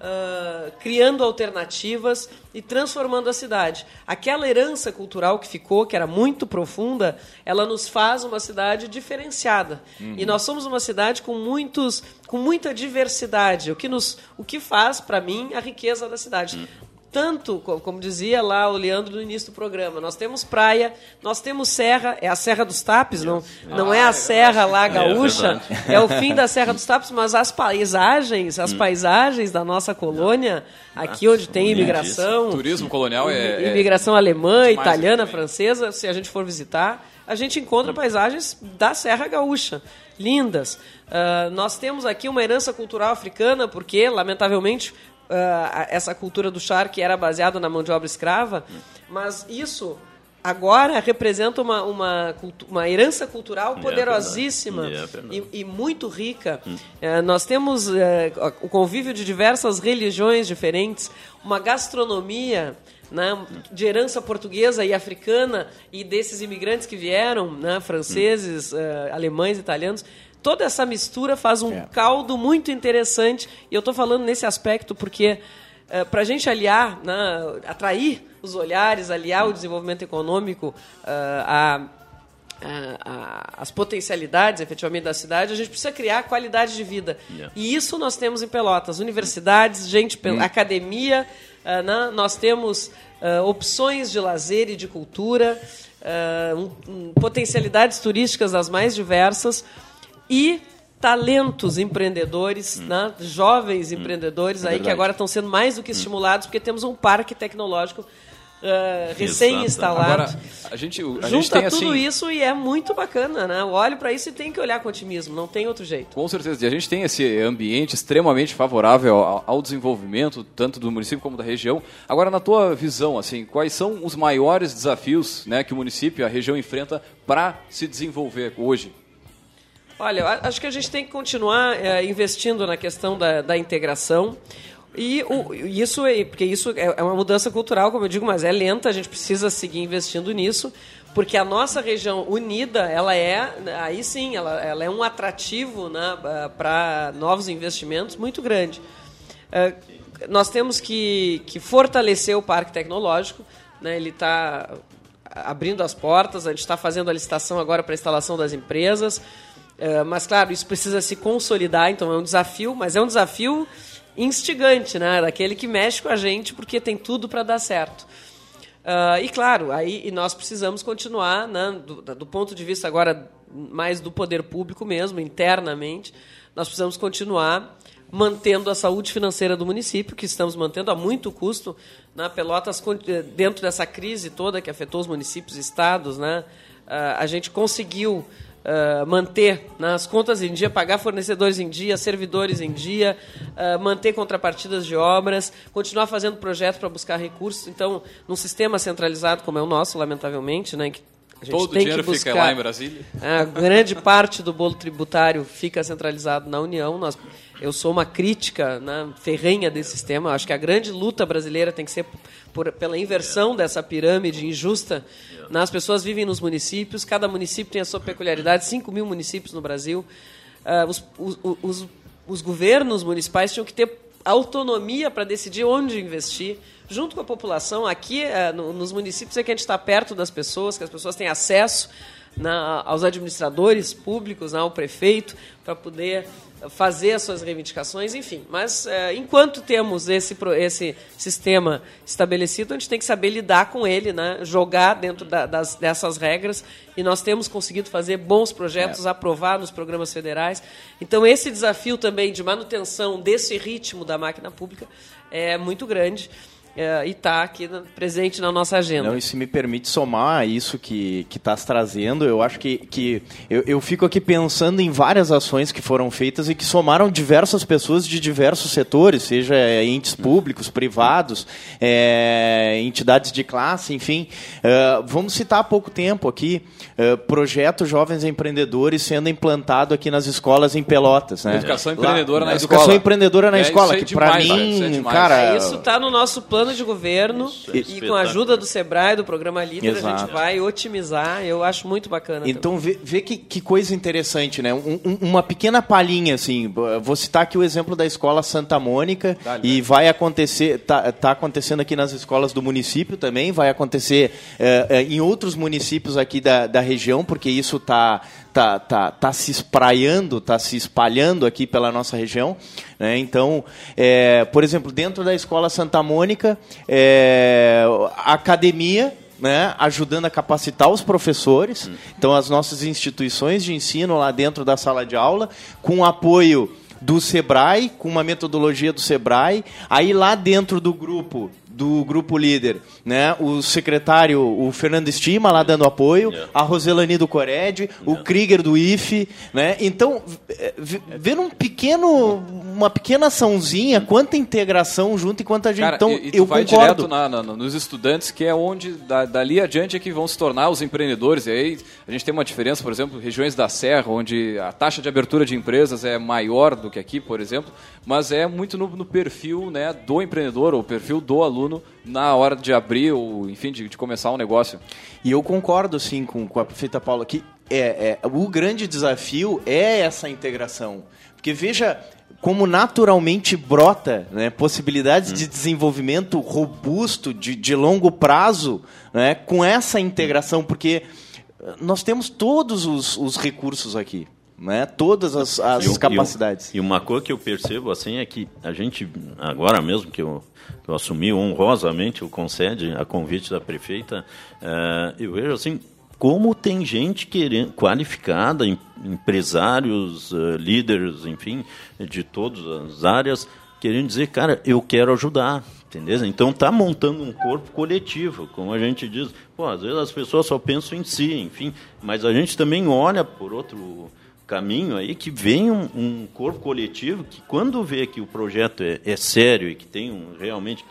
ah, criando alternativas e transformando a cidade. Aquela herança cultural que ficou, que era muito profunda, ela nos faz uma cidade diferenciada. E nós somos uma cidade com muitos, com muita diversidade, o que nos, o que faz para mim a riqueza da cidade. Tanto, co- como dizia lá o Leandro no início do programa, nós temos praia, nós temos serra, é a Serra dos Tapes, não, não é a serra lá gaúcha, é, o fim da Serra dos Tapes, mas as paisagens, as paisagens da nossa colônia, aqui onde tem imigração, Turismo colonial é. é- imigração alemã, demais italiana, francesa, se a gente for visitar, a gente encontra paisagens da Serra Gaúcha, lindas. Ah, nós temos aqui uma herança cultural africana, porque, lamentavelmente, ah, essa cultura do charque era baseada na mão de obra escrava, mas isso agora representa uma, uma, uma herança cultural É poderosíssima. É e, e muito rica. Eh, nós temos eh, o convívio de diversas religiões diferentes, uma gastronomia né, de herança portuguesa e africana e desses imigrantes que vieram, né, franceses, eh, alemães, italianos. Toda essa mistura faz um É. caldo muito interessante. E eu estou falando nesse aspecto porque para a gente aliar, né, atrair os olhares, aliar o desenvolvimento econômico ah, a as potencialidades efetivamente da cidade, a gente precisa criar qualidade de vida. Yeah. E isso nós temos em Pelotas. Universidades, gente, pel- academia, ah, né? nós temos ah, opções de lazer e de cultura, ah, um- um, potencialidades turísticas das mais diversas e talentos empreendedores, né? jovens empreendedores aí que agora estão sendo mais do que estimulados porque temos um parque tecnológico ah, recém-instalado. A gente, a gente Junta tem tudo assim. isso e é muito bacana, né? Eu olho para isso e tem que olhar com otimismo, não tem outro jeito. Com certeza. E a gente tem esse ambiente extremamente favorável ao, ao desenvolvimento, tanto do município como da região. Agora, na tua visão, assim, quais são os maiores desafios né, que o município, a região enfrenta para se desenvolver hoje? Olha, acho que a gente tem que continuar eh, investindo na questão da, da integração. E o- isso é, porque isso é é uma mudança cultural, como eu digo, mas é lenta, a gente precisa seguir investindo nisso, porque a nossa região unida, ela é, aí sim, ela, ela é um atrativo né, para novos investimentos muito grande. Eh, nós temos que, que fortalecer o parque tecnológico, né, ele está abrindo as portas, a gente está fazendo a licitação agora para a instalação das empresas. Eh, mas, claro, isso precisa se consolidar, então é um desafio, mas é um desafio instigante, né? Daquele que mexe com a gente porque tem tudo para dar certo. Ah, e claro, aí e nós precisamos continuar, né, do, do ponto de vista agora mais do poder público mesmo, internamente, nós precisamos continuar mantendo a saúde financeira do município, que estamos mantendo a muito custo. Na Pelotas, eh, dentro dessa crise toda que afetou os municípios e estados, né, ah, a gente conseguiu uh, manter nas contas em dia, pagar fornecedores em dia, servidores em dia, uh, manter contrapartidas de obras, continuar fazendo projetos para buscar recursos. Então, num sistema centralizado como é o nosso, lamentavelmente, né, que a gente Todo o dinheiro buscar, fica lá em Brasília. A grande parte do bolo tributário fica centralizado na União. Nós, eu sou uma crítica né, ferrenha desse sistema. Eu acho que a grande luta brasileira tem que ser por, pela inversão dessa pirâmide injusta. As pessoas vivem nos municípios, cada município tem a sua peculiaridade. 5 mil municípios no Brasil. Uh, os, os, os, os governos municipais tinham que ter autonomia para decidir onde investir junto com a população. Aqui, no, nos municípios, é que a gente está perto das pessoas, que as pessoas têm acesso na, aos administradores públicos, né, ao prefeito, para poder fazer as suas reivindicações, enfim. Mas, é, enquanto temos esse, esse sistema estabelecido, a gente tem que saber lidar com ele, né, jogar dentro da, das, dessas regras, e nós temos conseguido fazer bons projetos, é. aprovar nos programas federais. Então, esse desafio também de manutenção desse ritmo da máquina pública é muito grande é, e está aqui no, presente na nossa agenda. Não, e se me permite somar isso que estás trazendo, eu acho que, que eu, eu fico aqui pensando em várias ações que foram feitas e que somaram diversas pessoas de diversos setores, seja entes públicos, privados, é, entidades de classe, enfim. É, vamos citar há pouco tempo aqui, é, projeto Jovens Empreendedores sendo implantado aqui nas escolas em Pelotas. Né? Educação empreendedora Lá, na educação escola. empreendedora na é, escola, que para mim, cara... Isso está no nosso plano plano de governo e com a ajuda do Sebrae, do programa Líder, Exato. a gente vai otimizar. Eu acho muito bacana. Então, vê, vê que, que, coisa interessante, né? Um, um, uma pequena palhinha, assim. Vou citar aqui o exemplo da escola Santa Mônica Dale, e vai acontecer, tá, tá, acontecendo aqui nas escolas do município também, vai acontecer é, é, em outros municípios aqui da, da região, porque isso está tá, tá, tá se espraiando, tá se espalhando aqui pela nossa região. Né? Então, é, por exemplo, dentro da Escola Santa Mônica, é, a academia né, ajudando a capacitar os professores. Então, as nossas instituições de ensino lá dentro da sala de aula, com apoio do Sebrae, com uma metodologia do Sebrae. Aí, lá dentro do grupo do grupo líder, né? O secretário, o Fernando Estima lá dando apoio, yeah. a Roselani do Cored, yeah. o Krieger do IFE, né? Então, ver um pequeno, uma pequena açãozinha, quanta integração junto e quanta gente. Cara, então, e, e eu vai concordo. direto na, na, nos estudantes, que é onde da, dali adiante é que vão se tornar os empreendedores. E aí a gente tem uma diferença, por exemplo, regiões da Serra, onde a taxa de abertura de empresas é maior do que aqui, por exemplo, mas é muito no, no perfil, né, do empreendedor ou perfil do aluno aluno na hora de abrir ou, enfim, de, de começar um negócio. E eu concordo, sim, com, com a prefeita Paula, que é, é, o grande desafio é essa integração. Porque veja como naturalmente brota né, possibilidades hum. de desenvolvimento robusto, de, de longo prazo, né, com essa integração, porque nós temos todos os, os recursos aqui né? Todas as, as e, capacidades. E, e, uma coisa que eu percebo assim é que a gente agora mesmo que eu, que eu assumi honrosamente o concede a convite da prefeita, uh, eu vejo assim como tem gente querendo qualificada, empresários, uh, líderes, enfim, de todas as áreas querendo dizer, cara, eu quero ajudar, entendeu? Então tá montando um corpo coletivo, como a gente diz. Pô, às vezes as pessoas só pensam em si, enfim, mas a gente também olha por outro caminho aí que vem um, um, corpo coletivo que quando vê que o projeto é, é sério e que tem um, realmente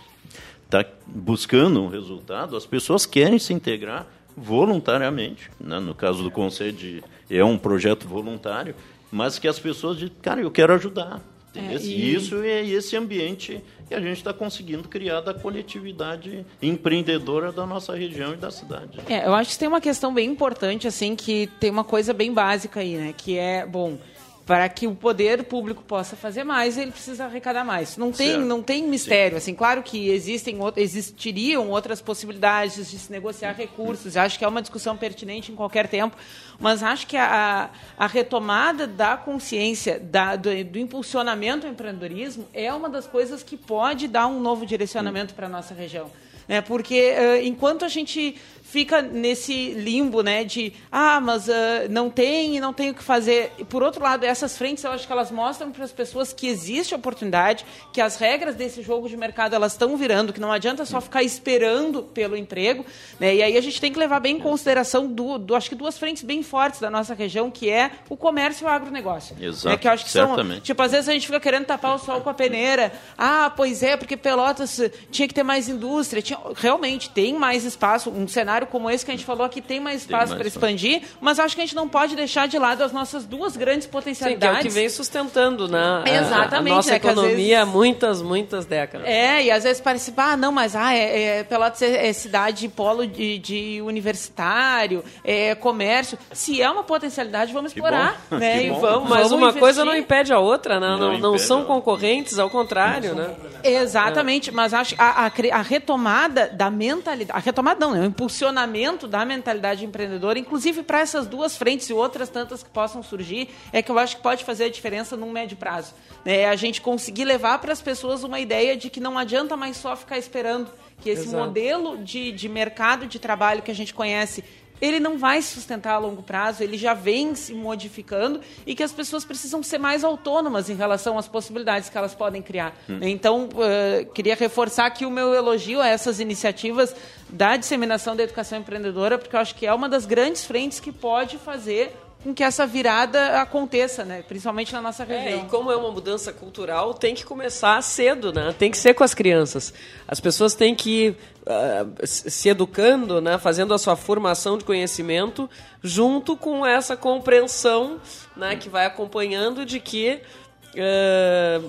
está buscando um resultado, as pessoas querem se integrar voluntariamente. Né? No caso do Conselho, é um projeto voluntário, mas que as pessoas dizem, cara, eu quero ajudar. É, e... Isso é esse ambiente que a gente está conseguindo criar da coletividade empreendedora da nossa região e da cidade. É, eu acho que tem uma questão bem importante, assim, que tem uma coisa bem básica aí, né? Que é, bom, para que o poder público possa fazer mais, ele precisa arrecadar mais. Não tem, não tem mistério. Assim, claro que existem, existiriam outras possibilidades de se negociar recursos. Acho que é uma discussão pertinente em qualquer tempo, mas acho que a, a retomada da consciência, da, do, do, impulsionamento ao empreendedorismo é uma das coisas que pode dar um novo direcionamento para a nossa região. né? Porque enquanto a gente fica nesse limbo, né, de ah, mas uh, não tem, não tem o que fazer. E por outro lado, essas frentes, eu acho que elas mostram para as pessoas que existe oportunidade, que as regras desse jogo de mercado elas estão virando, que não adianta só ficar esperando pelo emprego, né? E aí a gente tem que levar bem em consideração do, do acho que duas frentes bem fortes da nossa região, que é o comércio e o agronegócio. Exato. Né? Que eu acho que certamente. são, tipo, às vezes a gente fica querendo tapar o sol com a peneira. Ah, pois é, porque Pelotas tinha que ter mais indústria, tinha, realmente tem mais espaço, um cenário cenário como esse que a gente falou aqui tem mais espaço para expandir, mas acho que a gente não pode deixar de lado as nossas duas grandes potencialidades. Sim, que é o que vem sustentando né, Exatamente, a, a nossa né, economia vezes... há muitas, muitas décadas. É, e às vezes parece, ah, não, mas ah, é, é Pelotas é, é cidade polo de, de, universitário, é comércio. Se é uma potencialidade, vamos explorar. Né? E vamos, mas vamos uma investir. coisa não impede a outra, né? Não Não, não são concorrentes, ao contrário, né? Exatamente, mas acho a, a, a retomada da mentalidade, a retomada não, né? o impulsionamento da mentalidade empreendedora, inclusive para essas duas frentes e outras tantas que possam surgir, é que eu acho que pode fazer a diferença num médio prazo. Né? A gente conseguir levar para as pessoas uma ideia de que não adianta mais só ficar esperando que esse Exato. modelo de, de mercado de trabalho que a gente conhece ele não vai se sustentar a longo prazo, ele já vem se modificando e que as pessoas precisam ser mais autônomas em relação às possibilidades que elas podem criar. Então, eh, queria reforçar aqui o meu elogio a essas iniciativas da disseminação da educação empreendedora, porque eu acho que é uma das grandes frentes que pode fazer com que essa virada aconteça, né? principalmente na nossa É, região. e como é uma mudança cultural, tem que começar cedo, né? Tem que ser com as crianças. As pessoas têm que ir ah, se educando, né? Fazendo a sua formação de conhecimento junto com essa compreensão, né? Que vai acompanhando de que ah,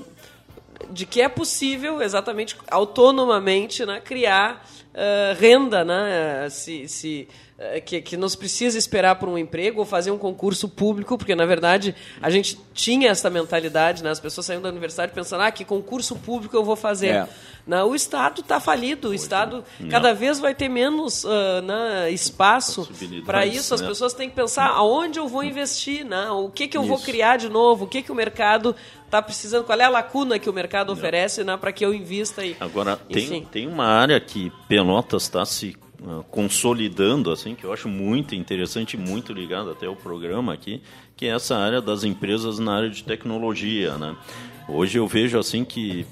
de que é possível exatamente autonomamente né, criar ah, renda, né, se, se, ah, que, que não se precisa esperar por um emprego ou fazer um concurso público, porque na verdade a gente tinha essa mentalidade, né, as pessoas saíam da universidade pensando, ah, que concurso público eu vou fazer. É. Não, o Estado está falido, o Estado cada vez vai ter menos ah, né, espaço para isso. As né? pessoas têm que pensar aonde eu vou investir, né? o que, que eu vou Isso. criar de novo, o que, que o mercado está precisando, qual é a lacuna que o mercado oferece né, para que eu invista aí. Agora, tem, Enfim. tem uma área que Pelotas está se ah, consolidando, assim, que eu acho muito interessante e muito ligado até ao programa aqui, que é essa área das empresas na área de tecnologia. Né? Hoje eu vejo assim que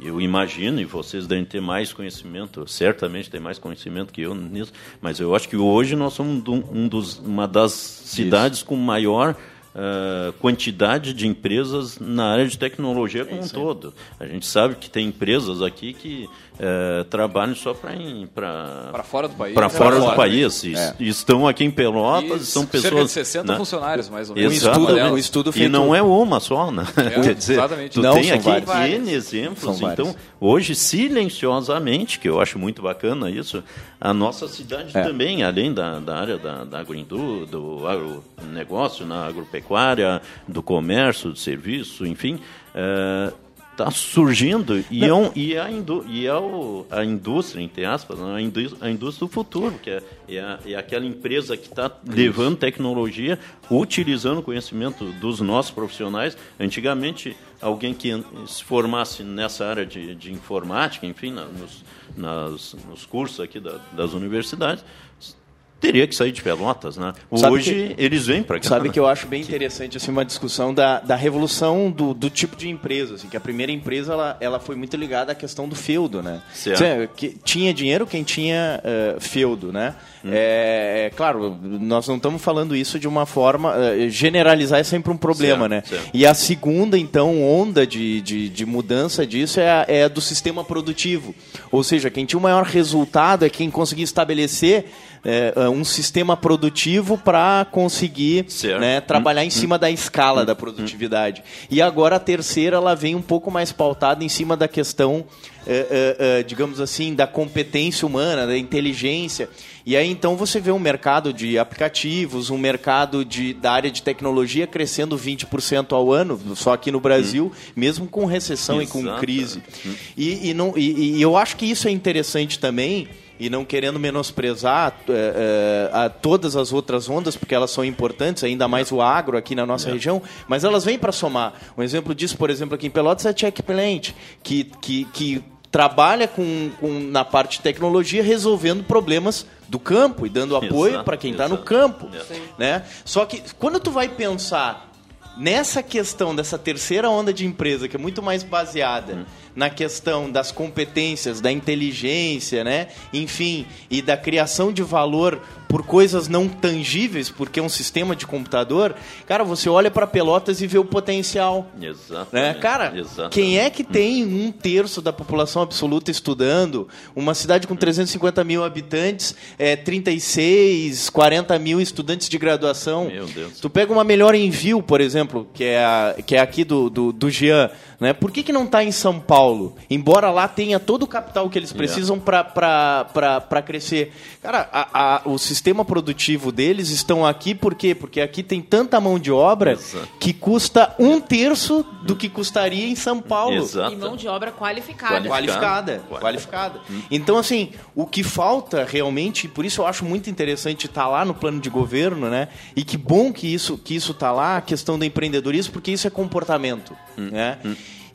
eu imagino, e vocês devem ter mais conhecimento, certamente tem mais conhecimento que eu nisso, mas eu acho que hoje nós somos um, um dos, uma das cidades com maior ah, quantidade de empresas na área de tecnologia como um todo. A gente sabe que tem empresas aqui que eh, trabalham só para Para fora do país. para né? fora do Pra país. E É. Estão aqui em Pelotas, E são cerca pessoas. de 60 né? funcionários, mais ou menos. Exato. estudo- Delas. um estudo E feito- não é uma só, né? É, Quer dizer, exatamente. tu Não, tem aqui vários. N exemplos. São Então, vários. hoje, silenciosamente, que eu acho muito bacana isso, a nossa cidade É. também, além da, da área da, da agroindú, do agronegócio, na agropecuária, do comércio, do serviço, enfim, está surgindo e, é, um, e, a, indú e é o, a indústria, entre aspas, né, a, indú a indústria do futuro, que é, é, a- é aquela empresa que está levando tecnologia, utilizando o conhecimento dos nossos profissionais. Antigamente, alguém que se formasse nessa área de, de informática, enfim, na- nos, nas, nos cursos aqui da- das universidades, teria que sair de Pelotas, né? Sabe Hoje eles vêm para cá. Sabe né? que eu acho bem interessante assim, uma discussão da, da revolução do, do tipo de empresa. Assim, que a primeira empresa ela, ela foi muito ligada à questão do feudo. Né? Certo. Que tinha dinheiro quem tinha eh, feudo. Né? É, é, claro, nós não estamos falando isso de uma forma. eh, generalizar é sempre um problema. Certo, né? certo. E a segunda, então, onda de, de, de mudança disso é a, é a do sistema produtivo. Ou seja, quem tinha o maior resultado é quem conseguia estabelecer é, um sistema produtivo para conseguir né, trabalhar em cima da escala da produtividade. E agora a terceira ela vem um pouco mais pautada em cima da questão, é, é, é, digamos assim, da competência humana, da inteligência. E aí então você vê um mercado de aplicativos, um mercado de, da área de tecnologia crescendo 20% ao ano, só aqui no Brasil, mesmo com recessão e com Exato. crise. E, e, não, e, e eu acho que isso é interessante também, e não querendo menosprezar é, é, a todas as outras ondas, porque elas são importantes, ainda mais o agro aqui na nossa região, mas elas vêm para somar. Um exemplo disso, por exemplo, aqui em Pelotas é a Checkplant, que, que, que trabalha com, com na parte de tecnologia resolvendo problemas do campo e dando apoio para quem está no campo, Sim. né? Só que quando tu vai pensar nessa questão dessa terceira onda de empresa que é muito mais baseada Hum. Na questão das competências, da inteligência, né? Enfim, e da criação de valor por coisas não tangíveis, porque é um sistema de computador. Cara, você olha para Pelotas e vê o potencial. Exatamente. Né? Cara, Exatamente. quem é que tem um terço da população absoluta estudando? Uma cidade com 350 mil habitantes, é, 36, 40 mil estudantes de graduação. Meu Deus. Tu pega uma melhor envio, por exemplo, que é, a- que é aqui do, do, do Jean. Né? Por que, que não está em São Paulo? Embora lá tenha todo o capital que eles Yeah. precisam para crescer. Cara, a- a- o sistema produtivo deles estão aqui por quê? Porque aqui tem tanta mão de obra Exato. que custa um terço do que custaria em São Paulo. Exato. E mão de obra qualificada. Qualificada, Qualificada. qualificada. Então, assim, o que falta realmente, e por isso eu acho muito interessante estar lá no plano de governo, né? E que bom que isso que isso tá lá, a questão do empreendedorismo, porque isso é comportamento, né?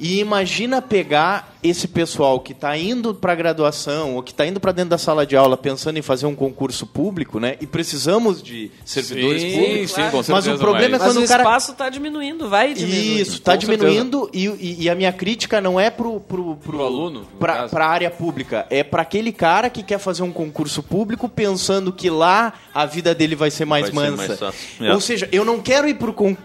E imagina pegar esse pessoal que está indo para a graduação ou que está indo para dentro da sala de aula pensando em fazer um concurso público, né? E precisamos de servidores Sim, públicos. sim, com Mas certeza, o problema é mas- Mas quando o o cara espaço está diminuindo, vai diminuindo. isso, está diminuindo e, e- e a minha crítica não é pro, pro, pro, Pro aluno, caso. pra área pública, é para aquele cara que quer fazer um concurso público pensando que lá a vida dele vai ser mais Vai ser mansa. mais fácil. É. Ou seja, eu não quero ir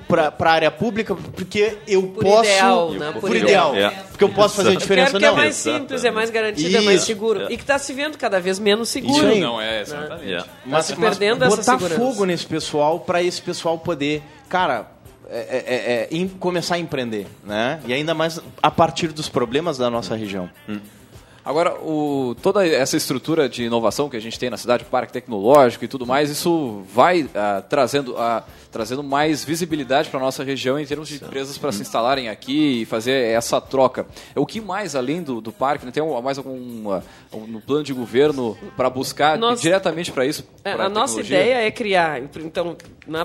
pra, pra área pública porque eu Por posso. ideal, né? Por, Por ideal. Ideal. É. Porque eu posso fazer a Exato. Eu quero diferença, que é não. mais Exatamente. simples, é mais garantido, é mais Isso. seguro. É. E que está se vendo cada vez menos seguro. Isso. Não é, exatamente. Yeah. Mas, se mas perdendo essa botar segurança. fogo nesse pessoal para esse pessoal poder, cara, é, é, é, em- começar a empreender, né? E ainda mais a partir dos problemas da nossa região. Agora, o, toda essa estrutura de inovação que a gente tem na cidade, parque tecnológico e tudo mais, isso vai ah, trazendo, ah, trazendo mais visibilidade para a nossa região em termos de empresas para se instalarem aqui e fazer essa troca. O que mais, além do, do parque, né, tem mais algum ah, um- no plano de governo para buscar diretamente para isso? É, pra a nossa ideia é criar, então,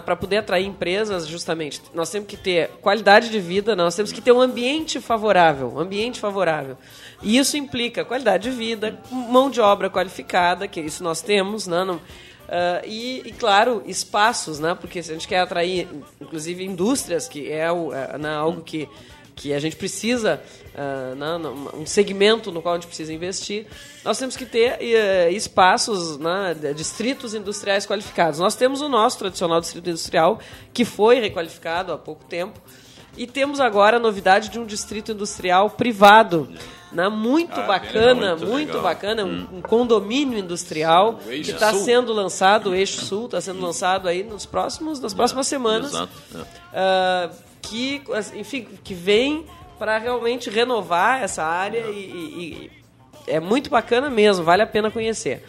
para poder atrair empresas, justamente, nós temos que ter qualidade de vida, nós temos que ter um ambiente favorável, um ambiente favorável. E isso implica qualidade de vida, mão de obra qualificada, que isso nós temos, né? Não- ah, e, e, claro, espaços, né? Porque se a gente quer atrair, inclusive, indústrias, que é, o, é, né, algo que, que a gente precisa, ah, né, um segmento no qual a gente precisa investir, nós temos que ter eh, espaços, né, distritos industriais qualificados. Nós temos o nosso tradicional distrito industrial, que foi requalificado há pouco tempo, e temos agora a novidade de um distrito industrial privado. Né, muito Ah, bacana, muito muito, bacana, um, um condomínio industrial Eixo que está sendo lançado, o Eixo Sul está sendo lançado aí nos próximos, nas próximas semanas Exato. é. ah, que, enfim, que vem para realmente renovar essa área e, e- e é muito bacana mesmo, vale a pena conhecer.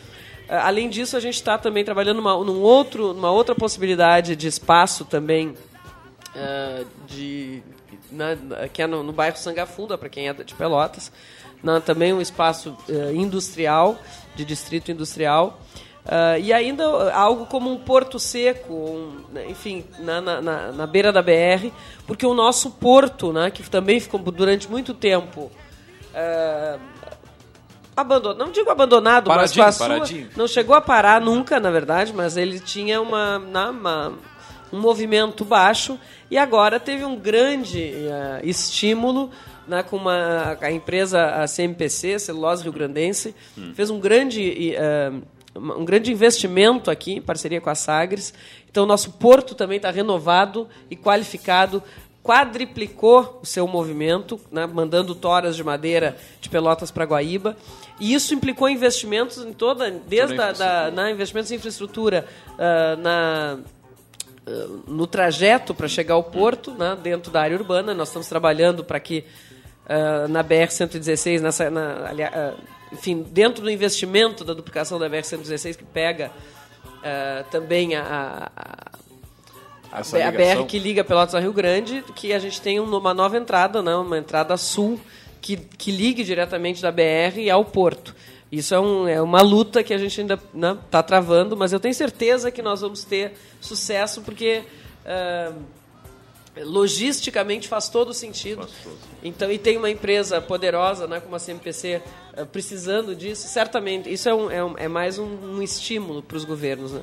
Ah, além disso, a gente está também trabalhando numa, num outro, numa outra possibilidade de espaço também ah, de na- na- que é no, no bairro Sangafunda, para quem é de Pelotas. Na- também um espaço eh, industrial, de distrito industrial. Ah, e ainda algo como um porto seco, um, né, enfim, na, na- na- beira da BR, porque o nosso porto, né, que também ficou durante muito tempo ah, abandonado, não digo abandonado, mas com Paradinho, a sua, paradinho. não chegou a parar nunca, na verdade, mas ele tinha uma, uma- um movimento baixo e agora teve um grande eh, estímulo né, com uma, a empresa a CMPC, Celulose Rio Grandense, fez um grande, eh, um grande investimento aqui, em parceria com a Sagres. Então, o nosso porto também está renovado e qualificado quadriplicou o seu movimento, né, mandando toras de madeira de Pelotas para Guaíba. E isso implicou investimentos em toda, desde da, na investimentos em infraestrutura, ah, na, no trajeto para chegar ao porto, né, dentro da área urbana. Nós estamos trabalhando para que ah, na BR-116, nessa, na, ali- ah, enfim, dentro do investimento da duplicação da BR-116, que pega ah, também a- a a ligação. BR que liga Pelotas ao Rio Grande, que a gente tem um- uma nova entrada, né, uma entrada sul, que, que ligue diretamente da BR ao porto. Isso é, um, é uma luta que a gente ainda está travando, mas eu tenho certeza que nós vamos ter sucesso, porque ah, logisticamente faz todo sentido. Então, e tem uma empresa poderosa, né, como a CMPC, eh, precisando disso, certamente, isso é, um, é, um, é mais um, estímulo para os governos. Né?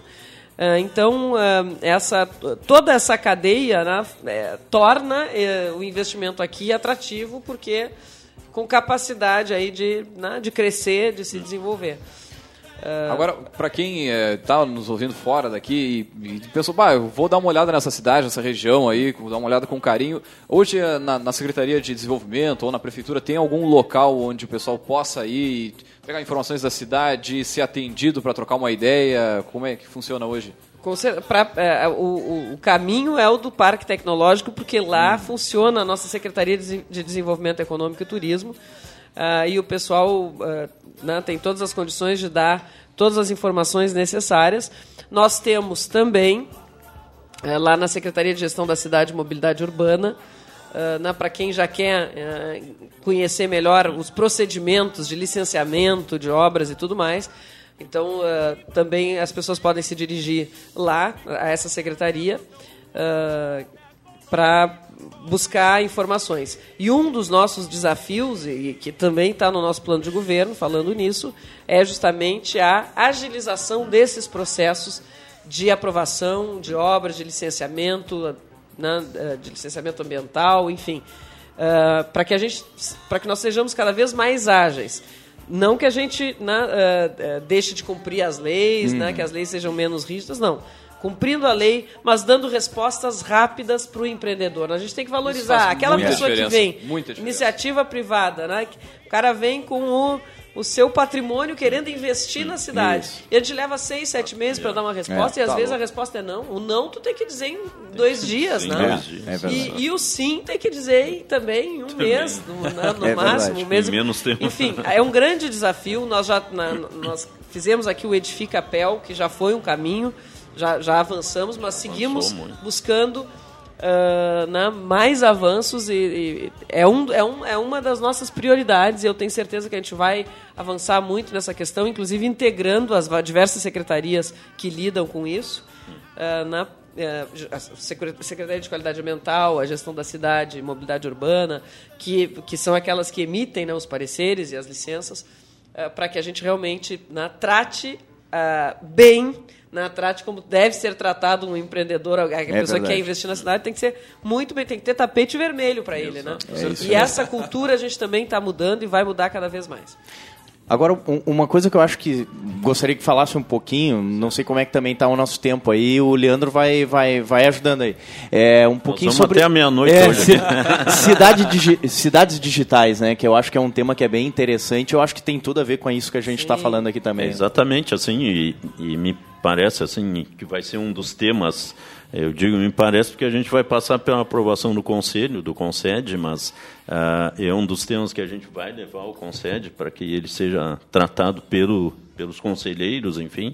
Uh, então, uh, essa, toda essa cadeia né, é, torna é, o investimento aqui atrativo, porque com capacidade aí de, né, de crescer, de se desenvolver. Uh... Agora, para quem está nos ouvindo fora daqui e, e pensou, bah, eu vou dar uma olhada nessa cidade, nessa região aí, vou dar uma olhada com carinho. Hoje, na, na Secretaria de Desenvolvimento ou na Prefeitura, tem algum local onde o pessoal possa ir, pegar informações da cidade, ser atendido para trocar uma ideia? Como é que funciona hoje? Pra, é, o, o, caminho é o do Parque Tecnológico, porque lá hum. funciona a nossa Secretaria de Desenvolvimento Econômico e Turismo. Uh, e o pessoal uh, né, tem todas as condições de dar todas as informações necessárias. Nós temos também, uh, lá na Secretaria de Gestão da Cidade e Mobilidade Urbana, né, para quem já quer conhecer melhor os procedimentos de licenciamento de obras e tudo mais, então, uh, também as pessoas podem se dirigir lá, a essa secretaria, uh, para buscar informações. E um dos nossos desafios, e que também está no nosso plano de governo, falando nisso, é justamente a agilização desses processos de aprovação de obras, de licenciamento, né, de licenciamento ambiental, enfim, uh, para que a gente, para que nós sejamos cada vez mais ágeis. Não que a gente né, uh, uh, deixe de cumprir as leis, né, que as leis sejam menos rígidas, não. Cumprindo a lei, mas dando respostas rápidas para o empreendedor. A gente tem que valorizar aquela pessoa que vem, iniciativa privada, né? O cara vem com o o seu patrimônio querendo investir na cidade. Isso. E a gente leva seis, sete meses para dar uma resposta, é, e às tá vezes louco. a resposta é não. O não tu tem que dizer em dois dias, sim, né? É, é e, e, o sim tem que dizer também em um também. mês, no, né, no é máximo. Um mês. menos tempo. Enfim, é um grande desafio. Nós já na, nós fizemos aqui o Edifica Pel, que já foi um caminho, já, já avançamos, mas seguimos buscando uh, né, mais avanços e, e, é, um, é, um, é uma das nossas prioridades e eu tenho certeza que a gente vai avançar muito nessa questão, inclusive integrando as diversas secretarias que lidam com isso. Uh, na uh, a Secretaria de Qualidade Ambiental, a gestão da cidade, mobilidade urbana, que, que são aquelas que emitem né, os pareceres e as licenças, uh, para que a gente realmente né, trate bem na trate como deve ser tratado um empreendedor, a é pessoa verdade. que quer investir na cidade tem que ser muito bem, tem que ter tapete vermelho para ele, né? É e essa cultura a gente também está mudando e vai mudar cada vez mais. Agora, uma coisa que eu acho que gostaria que falasse um pouquinho, não sei como é que também está o nosso tempo aí, o Leandro vai, vai, vai ajudando aí. É, um pouquinho sobre... até a meia-noite é, hoje. Cidade digi... Cidades digitais, né, que eu acho que é um tema que é bem interessante, eu acho que tem tudo a ver com isso que a gente está falando aqui também. É, exatamente, assim, e, e me parece assim que vai ser um dos temas. Eu digo, me parece porque a gente vai passar pela aprovação do Conselho, do Concede, mas uh, é um dos temas que a gente vai levar ao Concede para que ele seja tratado pelo, pelos conselheiros, enfim.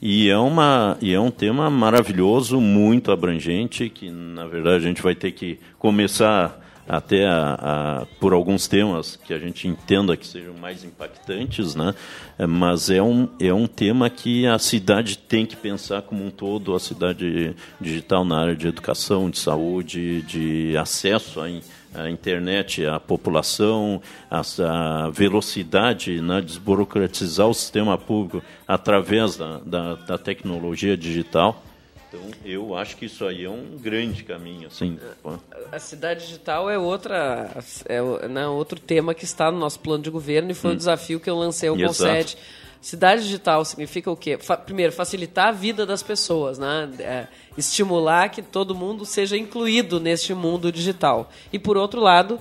E é, uma, e é um tema maravilhoso, muito abrangente, que na verdade a gente vai ter que começar até a, a, por alguns temas que a gente entenda que sejam mais impactantes, né? É, mas é um, é um tema que a cidade tem que pensar como um todo, a cidade digital na área de educação, de saúde, de acesso à, à internet, à população, a, velocidade, né? desburocratizar o sistema público através da, da, da tecnologia digital. Então, eu acho que isso aí é um grande caminho. Assim. A cidade digital é outra é né, outro tema que está no nosso plano de governo e foi hum. um desafio que eu lancei ao Concede. Cidade digital significa o quê? Fa primeiro, facilitar a vida das pessoas, né? É, estimular que todo mundo seja incluído neste mundo digital. E, por outro lado,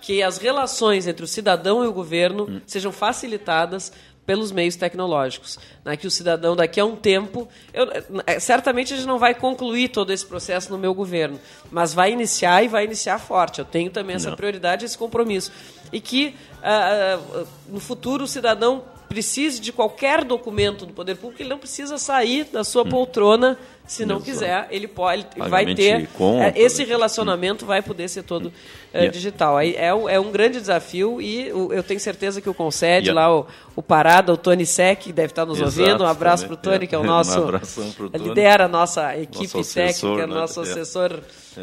que as relações entre o cidadão e o governo hum. sejam facilitadas pelos meios tecnológicos. Né? Que o cidadão, daqui a um tempo. Eu, é, certamente a gente não vai concluir todo esse processo no meu governo, mas vai iniciar e vai iniciar forte. Eu tenho também essa não. prioridade, esse compromisso. E que uh, uh, no futuro o cidadão precise de qualquer documento do poder público, ele não precisa sair da sua poltrona se não Exato. quiser. Ele pode, ele vai ter compra, é, esse né? relacionamento vai poder ser todo é, Yeah. digital. Aí é, um- é um grande desafio e eu tenho certeza que o Concede Yeah. lá o, o Parada, o Tony Sec, que deve estar nos Exato, ouvindo. Um abraço também. para o Tony, que é o Um nosso pro Tony. lidera a nossa equipe Nosso assessor, técnica, né? nosso É. assessor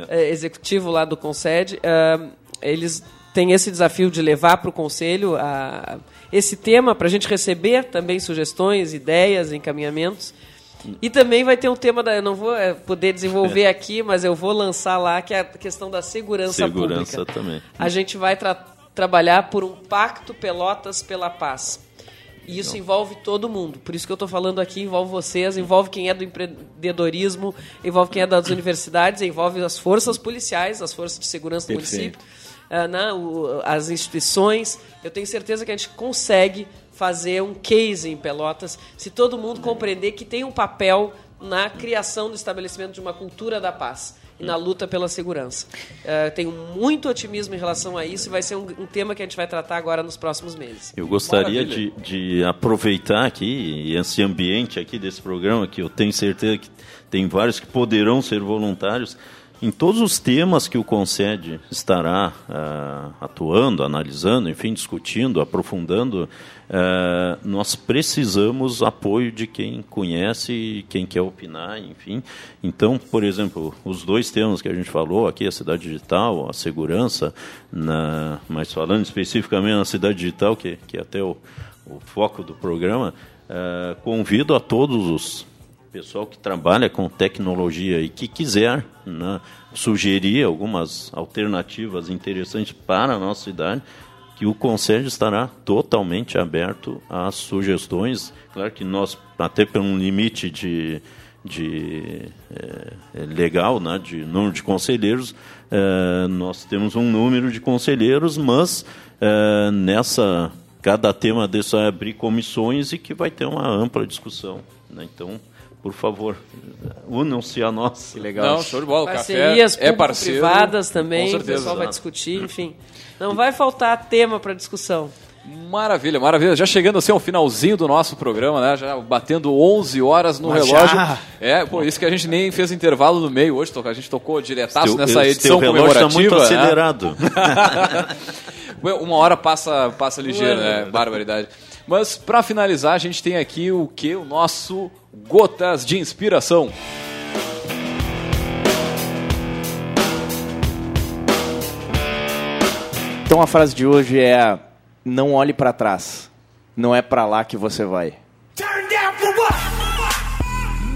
eh, executivo lá do Concede. Ah, eles têm esse desafio de levar para o Conselho a- esse tema para a gente receber também sugestões, ideias, encaminhamentos. E também vai ter um tema, da, eu não vou eh, poder desenvolver aqui, mas eu vou lançar lá, que é a questão da segurança, Segurança pública. também. A gente vai tra- trabalhar por um pacto Pelotas pela paz. E isso envolve todo mundo. Por isso que eu estou falando aqui, envolve vocês, envolve quem é do empreendedorismo, envolve quem é das universidades, envolve as forças policiais, as forças de segurança do Perfeito. município, ah, né, o- as instituições. Eu tenho certeza que a gente consegue fazer um case em Pelotas se todo mundo compreender que tem um papel na criação do estabelecimento de uma cultura da paz e na luta pela segurança. Eh, tenho muito otimismo em relação a isso e vai ser um, um tema que a gente vai tratar agora nos próximos meses. Eu gostaria de, de aproveitar aqui esse ambiente aqui desse programa, que eu tenho certeza que tem vários que poderão ser voluntários, em todos os temas que o Concede estará ah, atuando, analisando, enfim, discutindo, aprofundando, ah, nós precisamos apoio de quem conhece e quem quer opinar, enfim. Então, por exemplo, os dois temas que a gente falou aqui, a cidade digital, a segurança, na, mas falando especificamente na cidade digital, que, que é até o, o foco do programa, ah, convido a todos os pessoal que trabalha com tecnologia e que quiser né, sugerir algumas alternativas interessantes para a nossa cidade, que o Conselho estará totalmente aberto às sugestões. Claro que nós, até por um limite de, de eh, legal, né, de número de conselheiros, eh, nós temos um número de conselheiros, mas eh, nessa cada tema desse vai abrir comissões e que vai ter uma ampla discussão. né? Então, por favor, unam-se a nós. Que legal. Não, show de bola. O Parcerias café é parceiro. privadas também, Com o certeza. pessoal vai discutir, enfim. Não vai faltar tema para discussão. Maravilha, maravilha. Já chegando assim ao finalzinho do nosso programa, né? Já batendo 11 horas no Mas relógio. já? É, por isso que a gente nem fez intervalo no meio hoje. A gente tocou diretaço Teu- nessa edição teu comemorativa. muito né? acelerado. Uma hora passa, passa ligeiro, né? Barbaridade. Mas para finalizar, a gente tem aqui o que? O nosso Gotas de Inspiração. Então a frase de hoje é: não olhe para trás. Não é para lá que você vai.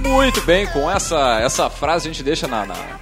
Muito bem, com essa, essa frase a gente deixa na, na-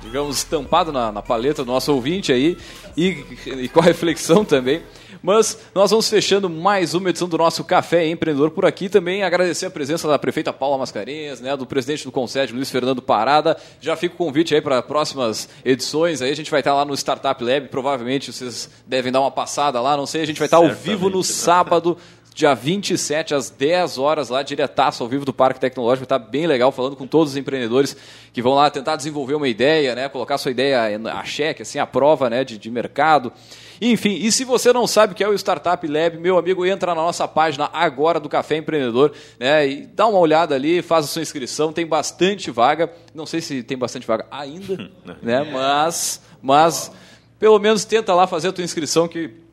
digamos, estampado na, na paleta do nosso ouvinte aí e, e com a reflexão também. Mas nós vamos fechando mais uma edição do nosso Café Empreendedor por aqui. Também agradecer a presença da prefeita Paula Mascarenhas, né, do presidente do Concede, Luiz Fernando Parada. Já fica o convite aí para próximas edições. Aí a gente vai estar lá no Startup Lab. Provavelmente vocês devem dar uma passada lá. Não sei, a gente vai estar ao vivo no Certamente. sábado dia 27, às 10 horas, lá, diretaço ao vivo do Parque Tecnológico. Está bem legal, falando com todos os empreendedores que vão lá tentar desenvolver uma ideia, né? Colocar sua ideia a cheque, assim, a prova né? de, de mercado. Enfim, e se você não sabe o que é o Startup Lab, meu amigo, entra na nossa página agora do Café Empreendedor, né? E dá uma olhada ali, faz a sua inscrição, tem bastante vaga. Não sei se tem bastante vaga ainda, né? Mas, mas pelo menos tenta lá fazer a tua inscrição que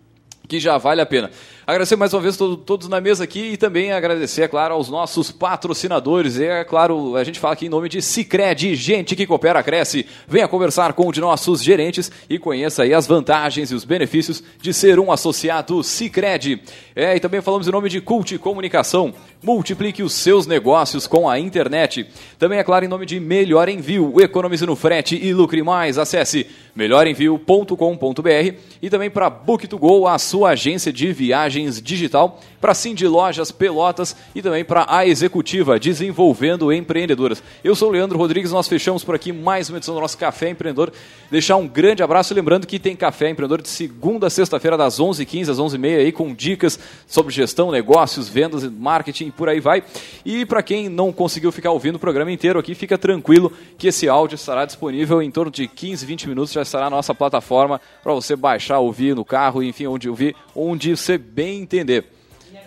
que já vale a pena. Agradecer mais uma vez todo, todos na mesa aqui e também agradecer, é claro, aos nossos patrocinadores. E, é claro, a gente fala aqui em nome de Cicred, gente que coopera, cresce. Venha conversar com um de nossos gerentes e conheça aí as vantagens e os benefícios de ser um associado Cicred. É, e também falamos em nome de Cult Comunicação. Multiplique os seus negócios com a internet. Também, é claro, em nome de Melhor Envio, economize no frete e lucre mais. Acesse melhorenvio.com.br e também para Book2Go, a sua agência de viagens digital, para Cindy Lojas Pelotas e também para a Executiva, desenvolvendo empreendedoras. Eu sou o Leandro Rodrigues, nós fechamos por aqui mais uma edição do nosso Café Empreendedor. Deixar um grande abraço, lembrando que tem Café Empreendedor de segunda a sexta-feira, das 11h15 às 11h30, aí, com dicas sobre gestão, negócios, vendas, marketing e por aí vai. E para quem não conseguiu ficar ouvindo o programa inteiro aqui, fica tranquilo que esse áudio estará disponível em torno de 15, 20 minutos, já estará na nossa plataforma para você baixar, ouvir no carro, enfim, onde ouvir, onde você bem entender.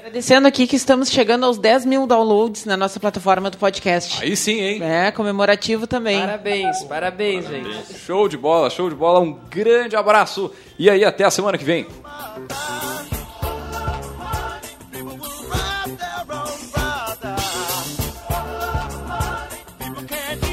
Agradecendo aqui que estamos chegando aos 10 mil downloads na nossa plataforma do podcast. Aí sim, hein? É, comemorativo também. Parabéns, parabéns, gente. Show de bola, show de bola. Um grande abraço. E aí, até a semana que vem.